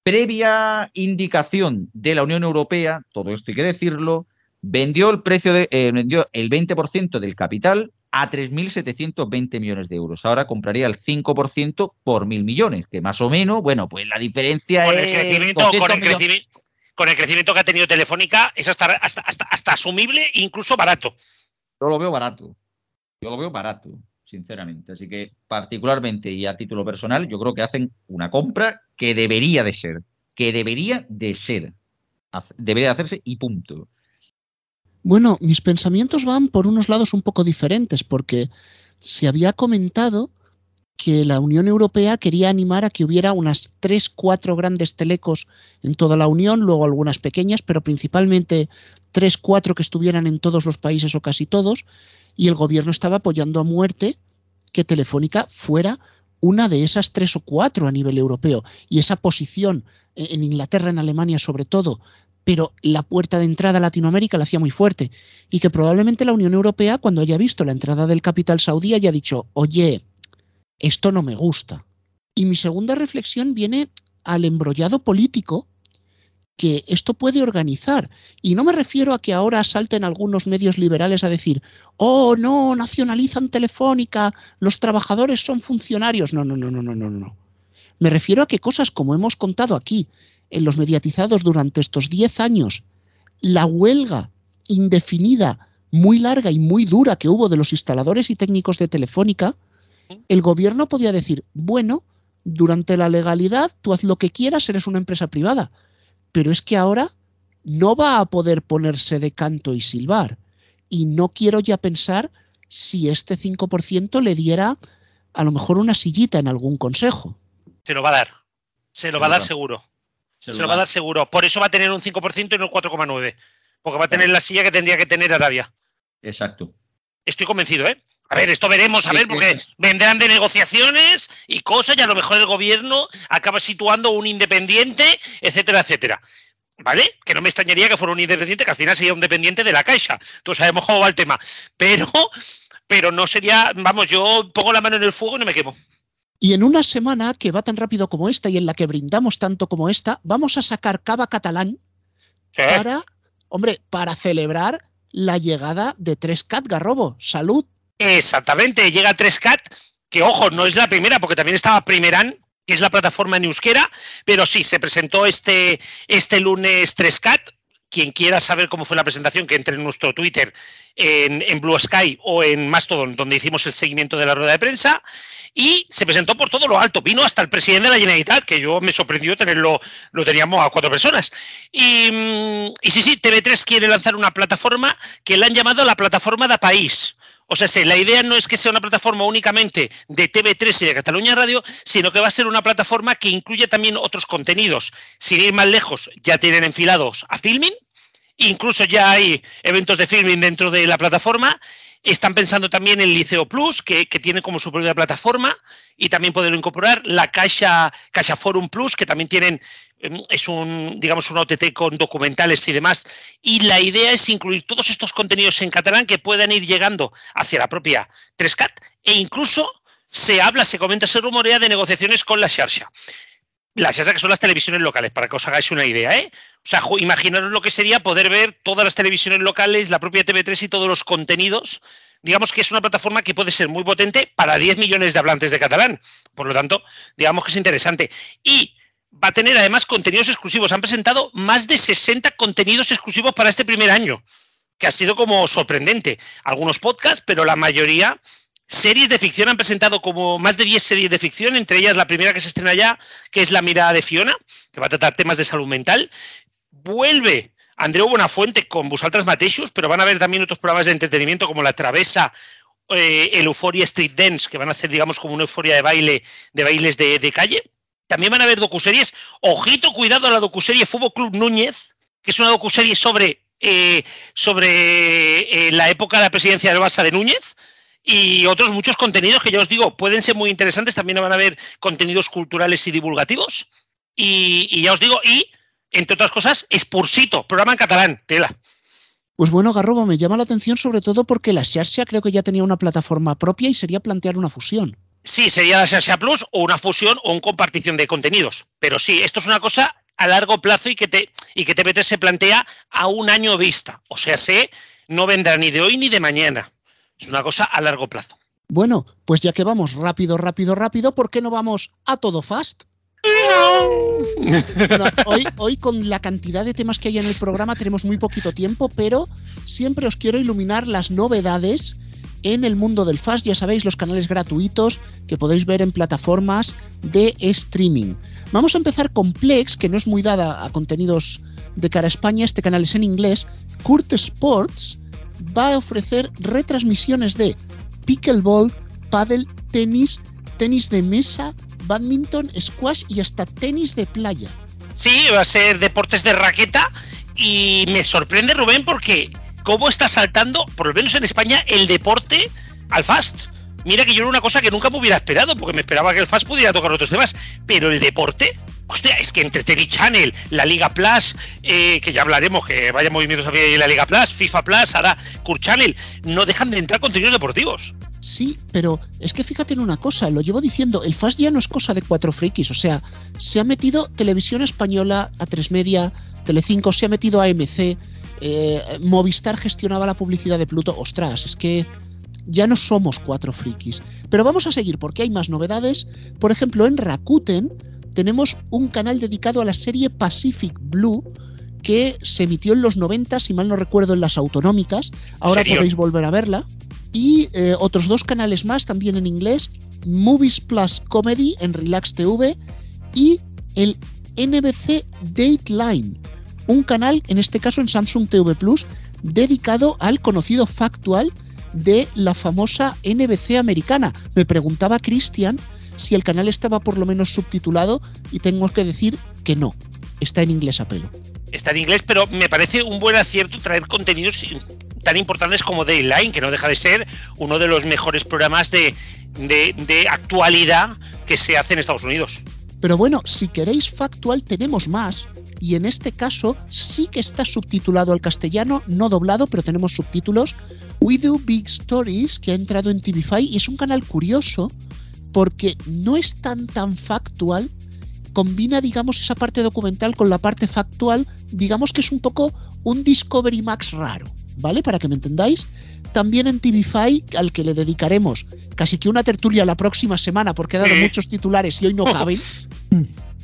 Previa indicación de la Unión Europea, todo esto hay que decirlo, vendió el precio de, eh, vendió el 20% del capital a 3.720 millones de euros. Ahora compraría el 5% por mil millones, que más o menos, bueno, pues la diferencia con es... El crecimiento, con, el crecimiento, con el crecimiento que ha tenido Telefónica, es hasta, hasta, hasta, asumible e incluso barato. Yo lo veo barato. Yo lo veo barato, sinceramente. Así que, particularmente y a título personal, yo creo que hacen una compra que debería de ser. Que debería de ser. Debería de hacerse y punto. Bueno, mis pensamientos van por unos lados un poco diferentes, porque se había comentado que la Unión Europea quería animar a que hubiera unas tres, cuatro grandes telecos en toda la Unión, luego algunas pequeñas, pero principalmente tres, cuatro que estuvieran en todos los países o casi todos, y el gobierno estaba apoyando a muerte que Telefónica fuera una de esas tres o cuatro a nivel europeo. Y esa posición en Inglaterra, en Alemania sobre todo, pero la puerta de entrada a Latinoamérica la hacía muy fuerte. Y que probablemente la Unión Europea, cuando haya visto la entrada del capital saudí, haya dicho, oye, esto no me gusta. Y mi segunda reflexión viene al embrollado político que esto puede organizar. Y no me refiero a que ahora salten algunos medios liberales a decir, oh, no, nacionalizan Telefónica, los trabajadores son funcionarios. No, no, no, no, no, no, no. Me refiero a que cosas como hemos contado aquí, en los mediatizados durante estos 10 años, la huelga indefinida, muy larga y muy dura que hubo de los instaladores y técnicos de Telefónica, el gobierno podía decir, bueno, durante la legalidad tú haz lo que quieras, eres una empresa privada, pero es que ahora no va a poder ponerse de canto y silbar. Y no quiero ya pensar si este 5% le diera a lo mejor una sillita en algún consejo. Se lo va a dar. Se lo va a dar seguro. Se, lo va a dar seguro. Por eso va a tener un 5% y no un 4,9%. Porque va a tener la silla que tendría que tener Arabia. Exacto. Estoy convencido, ¿eh? A ver, esto veremos, a ver, porque vendrán de negociaciones y cosas, y a lo mejor el gobierno acaba situando un independiente, etcétera, etcétera. ¿Vale? Que no me extrañaría que fuera un independiente, que al final sería un dependiente de la Caixa. Todos sabemos cómo va el tema. Pero, pero no sería, vamos, yo pongo la mano en el fuego y no me quemo. Y en una semana que va tan rápido como esta y en la que brindamos tanto como esta, vamos a sacar Cava Catalán para, hombre, para celebrar la llegada de 3CAT Garrobo. Salud. Exactamente, llega 3CAT, que ojo, no es la primera, porque también estaba Primeran, que es la plataforma en euskera, pero sí, se presentó este, este lunes 3CAT, quien quiera saber cómo fue la presentación, que entre en nuestro Twitter, en, Blue Sky o en Mastodon, donde hicimos el seguimiento de la rueda de prensa. Y se presentó por todo lo alto. Vino hasta el presidente de la Generalitat, que yo me sorprendió tenerlo, lo teníamos a cuatro personas. Y, mm, y sí, sí, TV3 quiere lanzar una plataforma que le han llamado la plataforma de país. O sea, la idea no es que sea una plataforma únicamente de TV3 y de Cataluña Radio, sino que va a ser una plataforma que incluye también otros contenidos. Sin ir más lejos, ya tienen enfilados a Filming, incluso ya hay eventos de Filming dentro de la plataforma. Están pensando también en Liceo Plus, que, tiene como su propia plataforma, y también poderlo incorporar. La Caixa, Caixa Forum Plus, que también tienen es un, digamos, un OTT con documentales y demás. Y la idea es incluir todos estos contenidos en catalán que puedan ir llegando hacia la propia 3CAT e incluso se habla, se comenta, se rumorea de negociaciones con la Xarxa. La Xarxa que son las televisiones locales, para que os hagáis una idea, ¿eh? O sea, imaginaros lo que sería poder ver todas las televisiones locales, la propia TV3 y todos los contenidos digamos que es una plataforma que puede ser muy potente para 10 millones de hablantes de catalán. Por lo tanto, digamos que es interesante. Y va a tener además contenidos exclusivos. Han presentado más de 60 contenidos exclusivos para este primer año, que ha sido como sorprendente. Algunos podcasts, pero la mayoría series de ficción han presentado como más de 10 series de ficción, entre ellas la primera que se estrena ya, que es La mirada de Fiona, que va a tratar temas de salud mental. Vuelve Andreu Buenafuente con Busaltras Mateixos, pero van a haber también otros programas de entretenimiento como La Travesa, eh, el Euphoria Street Dance, que van a hacer, digamos, como una euforia de baile, de bailes de calle. También van a haber docuseries. Ojito, cuidado a la docuserie Fútbol Club Núñez, que es una docuserie sobre, eh, sobre eh, la época de la presidencia del Barça de Núñez y otros muchos contenidos que ya os digo pueden ser muy interesantes. También van a haber contenidos culturales y divulgativos. Y, ya os digo, y entre otras cosas, Spursito, programa en catalán, tela. Pues bueno, Garrobo, me llama la atención sobre todo porque la Xarxa creo que ya tenía una plataforma propia y sería plantear una fusión. Sí, sería la Xarxa Plus o una fusión o una compartición de contenidos. Pero sí, esto es una cosa a largo plazo y que, te, y que TVT se plantea a un año vista. O sea, se no vendrá ni de hoy ni de mañana. Es una cosa a largo plazo. Bueno, pues ya que vamos rápido, rápido, rápido, ¿por qué no vamos a todo fast? <laughs> hoy, hoy con la cantidad de temas que hay en el programa tenemos muy poquito tiempo, pero siempre os quiero iluminar las novedades en el mundo del fast, ya sabéis, los canales gratuitos que podéis ver en plataformas de streaming. Vamos a empezar con Plex, que no es muy dada a contenidos de cara a España, este canal es en inglés. Kurt Sports va a ofrecer retransmisiones de pickleball, paddle, tenis, tenis de mesa, badminton, squash y hasta tenis de playa. Sí, va a ser deportes de raqueta y me sorprende Rubén porque cómo está saltando, por lo menos en España, el deporte al fast. Mira que yo era una cosa que nunca me hubiera esperado, porque me esperaba que el fast pudiera tocar otros temas, pero el deporte, hostia, es que entre Tennis Channel, la Liga Plus, eh, que ya hablaremos, que vaya movimientos había en la Liga Plus, FIFA Plus, ahora Kurt Channel, no dejan de entrar contenidos deportivos. Sí, pero es que fíjate en una cosa, lo llevo diciendo, el Fast ya no es cosa de cuatro frikis, o sea, se ha metido Televisión Española, a tres Media, Telecinco, se ha metido AMC, eh, Movistar gestionaba la publicidad de Pluto. Ostras, es que ya no somos cuatro frikis. Pero vamos a seguir porque hay más novedades. Por ejemplo, en Rakuten tenemos un canal dedicado a la serie Pacific Blue que se emitió en los 90, si mal no recuerdo, en las autonómicas. Ahora podéis volver a verla. Y eh, otros dos canales más, también en inglés, Movies Plus Comedy en Relax TV y el NBC Dateline, un canal, en este caso en Samsung TV Plus, dedicado al conocido factual de la famosa NBC americana. Me preguntaba Cristian si el canal estaba por lo menos subtitulado y tengo que decir que no, está en inglés a pelo. Está en inglés, pero me parece un buen acierto traer contenidos tan importantes como Dayline, que no deja de ser uno de los mejores programas de, de, de actualidad que se hace en Estados Unidos. Pero bueno, si queréis factual tenemos más y en este caso sí que está subtitulado al castellano, no doblado, pero tenemos subtítulos. We Do Big Stories, que ha entrado en TVFi y es un canal curioso porque no es tan tan factual, combina digamos esa parte documental con la parte factual, digamos que es un poco un Discovery Max raro, ¿vale? Para que me entendáis. También en TVFi, al que le dedicaremos casi que una tertulia la próxima semana porque ha dado muchos titulares y hoy no <laughs> caben.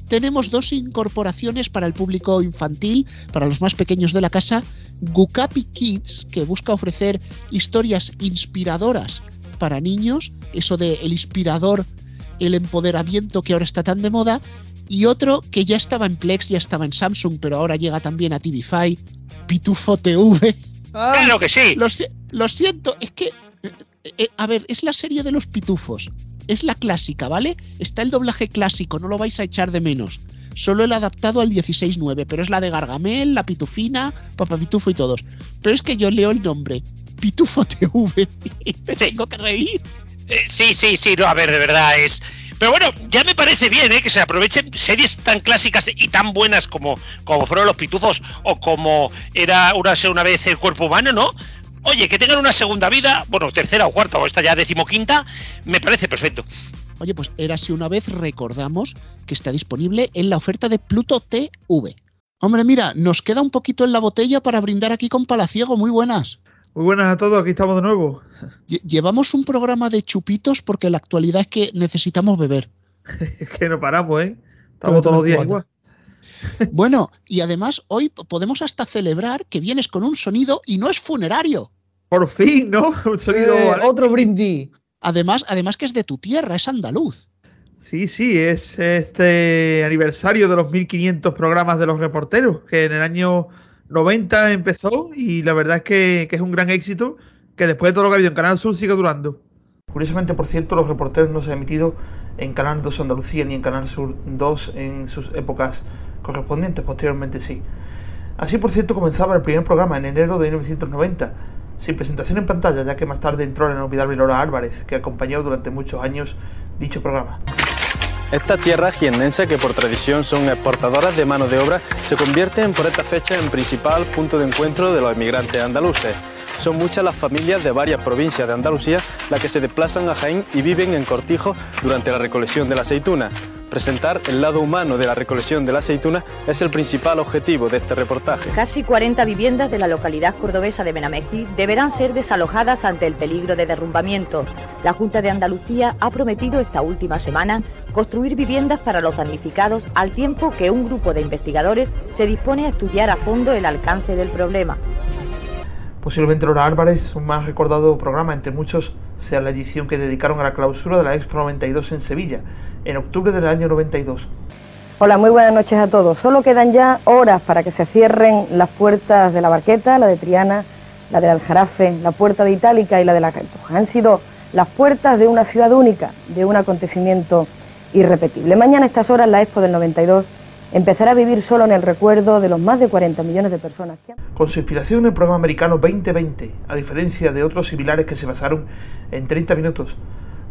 Tenemos dos incorporaciones para el público infantil, para los más pequeños de la casa. Gukapi Kids, que busca ofrecer historias inspiradoras para niños, eso de el inspirador, el empoderamiento que ahora está tan de moda, y otro que ya estaba en Plex, ya estaba en Samsung, pero ahora llega también a TVFi, Pitufo TV. Ah, claro que sí. Lo, siento, es que, eh, eh, a ver, es la serie de los pitufos. Es la clásica, ¿vale? Está el doblaje clásico, no lo vais a echar de menos. Solo el adaptado al 16.9, pero es la de Gargamel, la Pitufina, Papá Pitufo y todos. Pero es que yo leo el nombre, Pitufo TV, y tengo que reír. Eh, sí, sí, sí, no, a ver, de verdad es pero bueno, ya me parece bien ¿eh? que se aprovechen series tan clásicas y tan buenas como, como fueron Los Pitufos o como era una, una vez el cuerpo humano, ¿no? Oye, que tengan una segunda vida, bueno, tercera o cuarta, o esta ya decimoquinta, me parece perfecto. Oye, pues era si una vez recordamos que está disponible en la oferta de Pluto TV. Hombre, mira, nos queda un poquito en la botella para brindar aquí con Palaciego. Muy buenas. Muy buenas a todos, aquí estamos de nuevo. Llevamos un programa de chupitos porque la actualidad es que necesitamos beber. <laughs> es que no paramos, ¿eh? Estamos todos los días igual. bueno, y además hoy podemos hasta celebrar que vienes con un sonido y no es funerario. Por fin, ¿no? <laughs> Un sonido. Eh, otro brindis. Además, además que es de tu tierra, es andaluz. Sí, sí, es este aniversario de los 1500 programas de los reporteros, que en el año 90 empezó y la verdad es que, es un gran éxito que después de todo lo que ha habido en Canal Sur sigue durando. Curiosamente, por cierto, los reporteros no se han emitido en Canal 2 Andalucía ni en Canal Sur 2 en sus épocas correspondientes, posteriormente sí. Así, por cierto, comenzaba el primer programa en enero de 1990, sin presentación en pantalla, ya que más tarde entró la inolvidable Laura Álvarez, que acompañó durante muchos años dicho programa. Esta tierra jiennense, que por tradición son exportadoras de mano de obra, se convierten por esta fecha en principal punto de encuentro de los emigrantes andaluces. Son muchas las familias de varias provincias de Andalucía las que se desplazan a Jaén y viven en Cortijo durante la recolección de la aceituna. Presentar el lado humano de la recolección de la aceituna es el principal objetivo de este reportaje. Casi 40 viviendas de la localidad cordobesa de Benamejil deberán ser desalojadas ante el peligro de derrumbamiento. La Junta de Andalucía ha prometido esta última semana construir viviendas para los damnificados al tiempo que un grupo de investigadores se dispone a estudiar a fondo el alcance del problema. Posiblemente Laura Álvarez, un más recordado programa entre muchos, sea la edición que dedicaron a la clausura de la Expo 92 en Sevilla, en octubre del año 92. Hola, muy buenas noches a todos. Solo quedan ya horas para que se cierren las puertas de la Barqueta, la de Triana, la de Aljarafe, la puerta de Itálica y la de la Cartuja. Han sido las puertas de una ciudad única, de un acontecimiento irrepetible. Mañana a estas horas la Expo del 92 empezará a vivir solo en el recuerdo de los más de 40 millones de personas que Con su inspiración en el programa americano 2020, a diferencia de otros similares que se basaron en 30 minutos,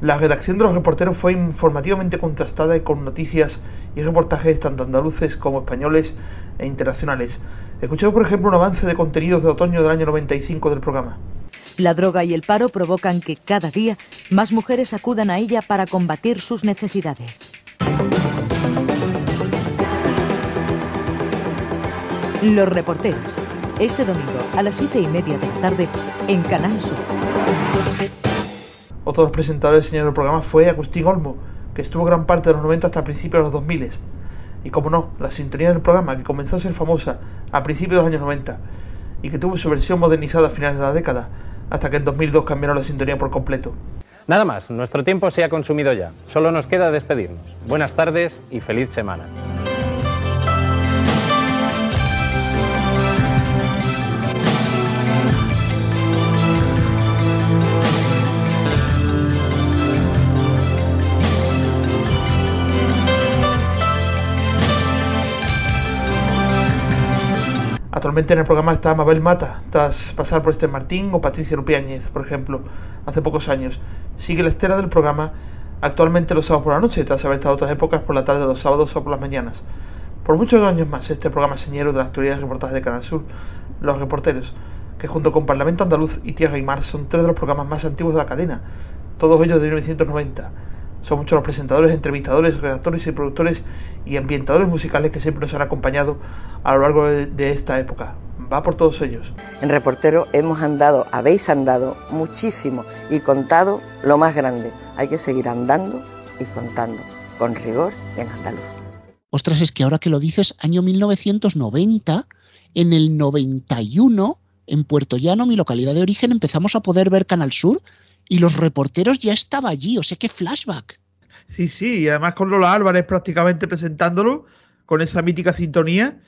la redacción de los reporteros fue informativamente contrastada y con noticias y reportajes tanto andaluces como españoles e internacionales. Escuchemos, por ejemplo, un avance de contenidos de otoño del año 95 del programa. La droga y el paro provocan que cada día más mujeres acudan a ella para combatir sus necesidades. Los reporteros. Este domingo a las siete y media de la tarde en Canal Sur. Otro de los presentadores del señor programa fue Agustín Olmo, que estuvo gran parte de los 90 hasta principios de los 2000. Y como no, la sintonía del programa, que comenzó a ser famosa a principios de los años 90 y que tuvo su versión modernizada a finales de la década, hasta que en 2002 cambiaron la sintonía por completo. Nada más, nuestro tiempo se ha consumido ya. Solo nos queda despedirnos. Buenas tardes y feliz semana. Actualmente en el programa está Mabel Mata, tras pasar por este Martín o Patricia Lupiáñez, por ejemplo, hace pocos años. Sigue la estera del programa actualmente los sábados por la noche, tras haber estado otras épocas por la tarde de los sábados o por las mañanas. Por muchos años más, este programa señero de la actualidad de reportajes de Canal Sur, Los Reporteros, que junto con Parlamento Andaluz y Tierra y Mar son tres de los programas más antiguos de la cadena, todos ellos de 1990 son muchos los presentadores, entrevistadores, redactores y productores y ambientadores musicales que siempre nos han acompañado a lo largo de, esta época. Va por todos ellos. En Reportero hemos andado, habéis andado muchísimo y contado lo más grande. Hay que seguir andando y contando con rigor en andaluz. Ostras, es que ahora que lo dices, año 1990, en el 91, en Puerto Llano, mi localidad de origen, empezamos a poder ver Canal Sur y los reporteros ya estaba allí, o sea que flashback. Sí, sí, y además con Lola Álvarez prácticamente presentándolo, con esa mítica sintonía.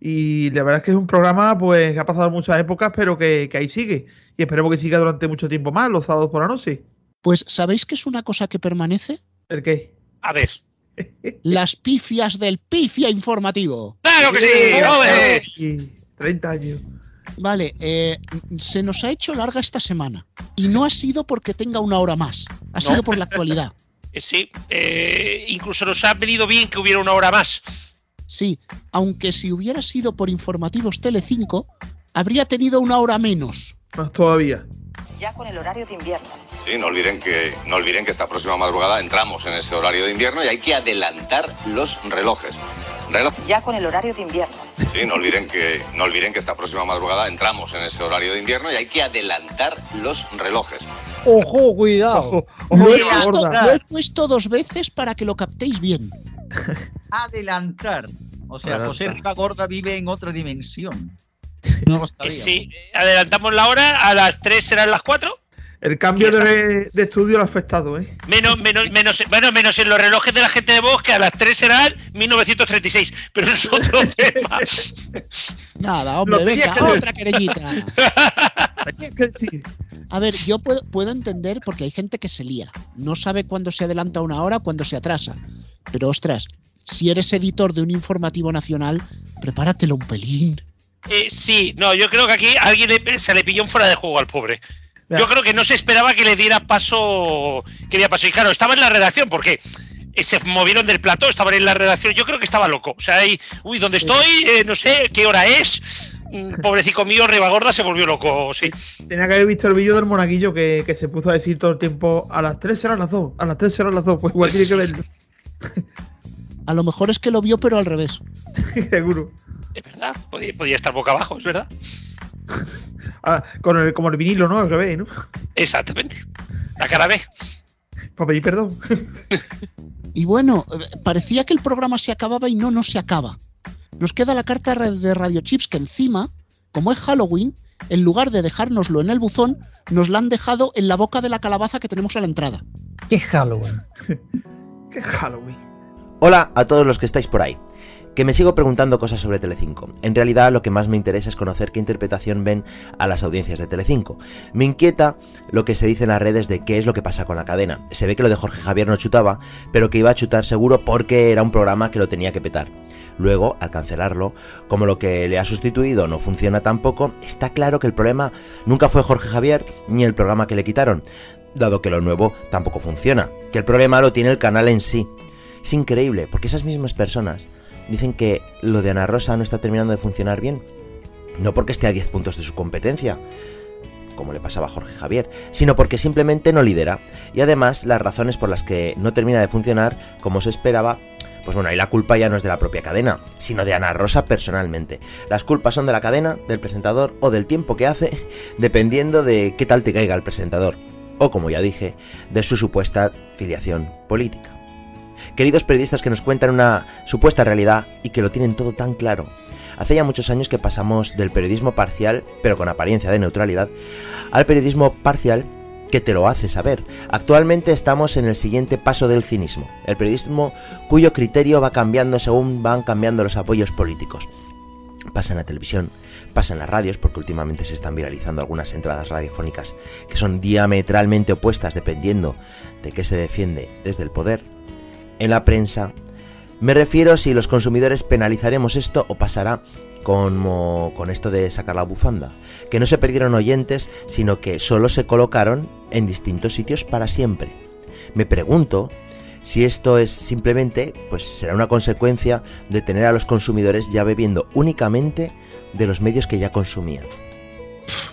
Y la verdad es que es un programa pues que ha pasado muchas épocas, pero que, que ahí sigue. Y esperemos que siga durante mucho tiempo más, los sábados por la noche. Pues, ¿sabéis que es una cosa que permanece? ¿El qué? A ver. <laughs> Las pifias del pifia informativo. ¡Claro que sí! ¡Joder! Sí, 30 años. Vale, eh, se nos ha hecho larga esta semana. Y no ha sido porque tenga una hora más. Ha No. sido por la actualidad. <laughs> Eh, Sí, eh, incluso nos ha venido bien que hubiera una hora más. Sí, aunque si hubiera sido por informativos Telecinco, habría tenido una hora menos. Más todavía. Ya con el horario de invierno. Sí, no olviden que no olviden que esta próxima madrugada entramos en ese horario de invierno y hay que adelantar los relojes. Reloj- Ya con el horario de invierno. Sí, no olviden que no olviden que esta próxima madrugada entramos en ese horario de invierno y hay que adelantar los relojes. Ojo, cuidado. Lo he, puesto, lo he puesto dos veces para que lo captéis bien. <laughs> Adelantar. O sea, Adelantar. José Gorda vive en otra dimensión. No lo Eh, sabía. Sí, adelantamos la hora, a las 3 serán las 4. El cambio de, de estudio lo ha afectado, ¿eh? Menos, menos, menos, bueno, menos en los relojes de la gente de voz, que a las 3 serán 1936. Pero es otro <laughs> tema. Nada, hombre, venga, que otra querellita. <laughs> A ver, yo puedo, puedo entender porque hay gente que se lía. No sabe cuándo se adelanta una hora, cuándo se atrasa. Pero ostras, si eres editor de un informativo nacional, prepáratelo un pelín. Eh, sí, no, yo creo que aquí alguien le- se le pilló un fuera de juego al pobre. Yo creo que no se esperaba que le diera paso. Que diera paso. Y claro, estaba en la redacción, porque eh, se movieron del plató, estaban en la redacción. Yo creo que estaba loco. O sea, ahí, uy, ¿dónde estoy? Eh, no sé qué hora es. Mm, <laughs> Pobrecito mío, Ribagorda se volvió loco, sí. Tenía que haber visto el vídeo del monaguillo que, que se puso a decir todo el tiempo a las 3 serán las 2, a las 3 serán las 2. Pues igual tiene que verlo, <laughs> A lo mejor es que lo vio, pero al revés. <laughs> seguro. Es verdad, podía, podía estar boca abajo, es verdad. <laughs> Ah, con el, como el vinilo, ¿no? Al revés, ¿no? Exactamente. La cara B. Para pedir perdón. <laughs> Y bueno, parecía que el programa se acababa y no, no se acaba. Nos queda la carta de Radio Chips que encima, como es Halloween, en lugar de dejárnoslo en el buzón, nos la han dejado en la boca de la calabaza que tenemos a la entrada. ¿Qué Halloween? <laughs> Qué Halloween. Hola a todos los que estáis por ahí. Que me sigo preguntando cosas sobre Telecinco. En realidad lo que más me interesa es conocer qué interpretación ven a las audiencias de Telecinco. Me inquieta lo que se dice en las redes de qué es lo que pasa con la cadena. Se ve que lo de Jorge Javier no chutaba, pero que iba a chutar seguro porque era un programa que lo tenía que petar. Luego, al cancelarlo, como lo que le ha sustituido no funciona tampoco, está claro que el problema nunca fue Jorge Javier ni el programa que le quitaron, dado que lo nuevo tampoco funciona, que el problema lo tiene el canal en sí. Es increíble, porque esas mismas personas dicen que lo de Ana Rosa no está terminando de funcionar bien. No porque esté a 10 puntos de su competencia, como le pasaba a Jorge Javier, sino porque simplemente no lidera. Y además, las razones por las que no termina de funcionar como se esperaba, pues bueno, ahí la culpa ya no es de la propia cadena, sino de Ana Rosa personalmente. Las culpas son de la cadena, del presentador o del tiempo que hace, <laughs> dependiendo de qué tal te caiga el presentador. O como ya dije, de su supuesta filiación política. Queridos periodistas que nos cuentan una supuesta realidad y que lo tienen todo tan claro. Hace ya muchos años que pasamos del periodismo parcial, pero con apariencia de neutralidad, al periodismo parcial que te lo hace saber. Actualmente estamos en el siguiente paso del cinismo, el periodismo cuyo criterio va cambiando según van cambiando los apoyos políticos. Pasa en la televisión, pasa en las radios, porque últimamente se están viralizando algunas entradas radiofónicas que son diametralmente opuestas dependiendo de qué se defiende desde el poder. En la prensa, me refiero si los consumidores penalizaremos esto o pasará como con esto de sacar la bufanda, que no se perdieron oyentes, sino que solo se colocaron en distintos sitios para siempre. Me pregunto si esto es simplemente, pues será una consecuencia de tener a los consumidores ya bebiendo únicamente de los medios que ya consumían.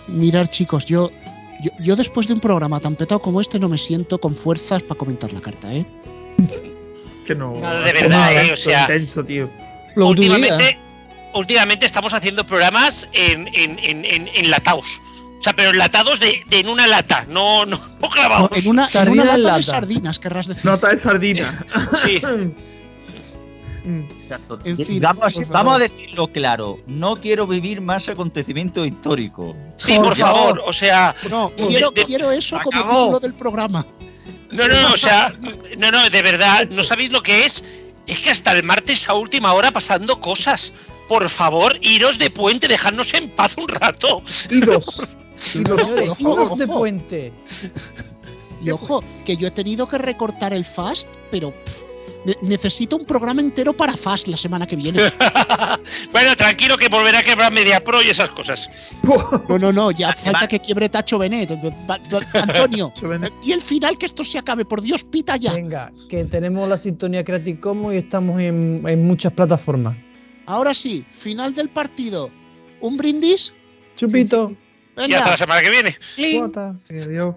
Mirar, chicos, yo, yo, yo después de un programa tan petado como este no me siento con fuerzas para comentar la carta, ¿eh? Que no. No, de verdad, eh, o sea, Intenso, tío. últimamente, últimamente estamos haciendo programas en, en, en, en, enlatados. O sea, pero enlatados de, de en una lata, no, no, no No, grabados. en una, en una en lata de lata. sardinas, querrás decir. Nota de sardina. <laughs> Sí. <laughs> En fin, vamos, por vamos a favor. decirlo claro. No quiero vivir más acontecimientos históricos. Sí, por, favor, o sea. No, quiero, de- quiero eso como título del programa. No, no, o sea, no, no, de verdad, no sabéis lo que es. Es que hasta el martes a última hora pasando cosas. Por favor, iros de puente, dejadnos en paz un rato. Iros. <laughs> Iros, señores, Ojo, iros de puente. Y ojo, que yo he tenido que recortar el Fast, pero pff, ne- necesito un programa entero para Fast la semana que viene. <laughs> Bueno, tranquilo que volverá a quebrar Media Pro y esas cosas. No, no, no, ya falta que quiebre Tacho Benet. Antonio, <laughs> y el final que esto se acabe, por Dios, pita ya. Venga, que tenemos la sintonía Creative Commons y estamos en, en muchas plataformas. Ahora sí, final del partido. ¿Un brindis? Chupito. Y hasta la semana que viene. Cuota. Adiós.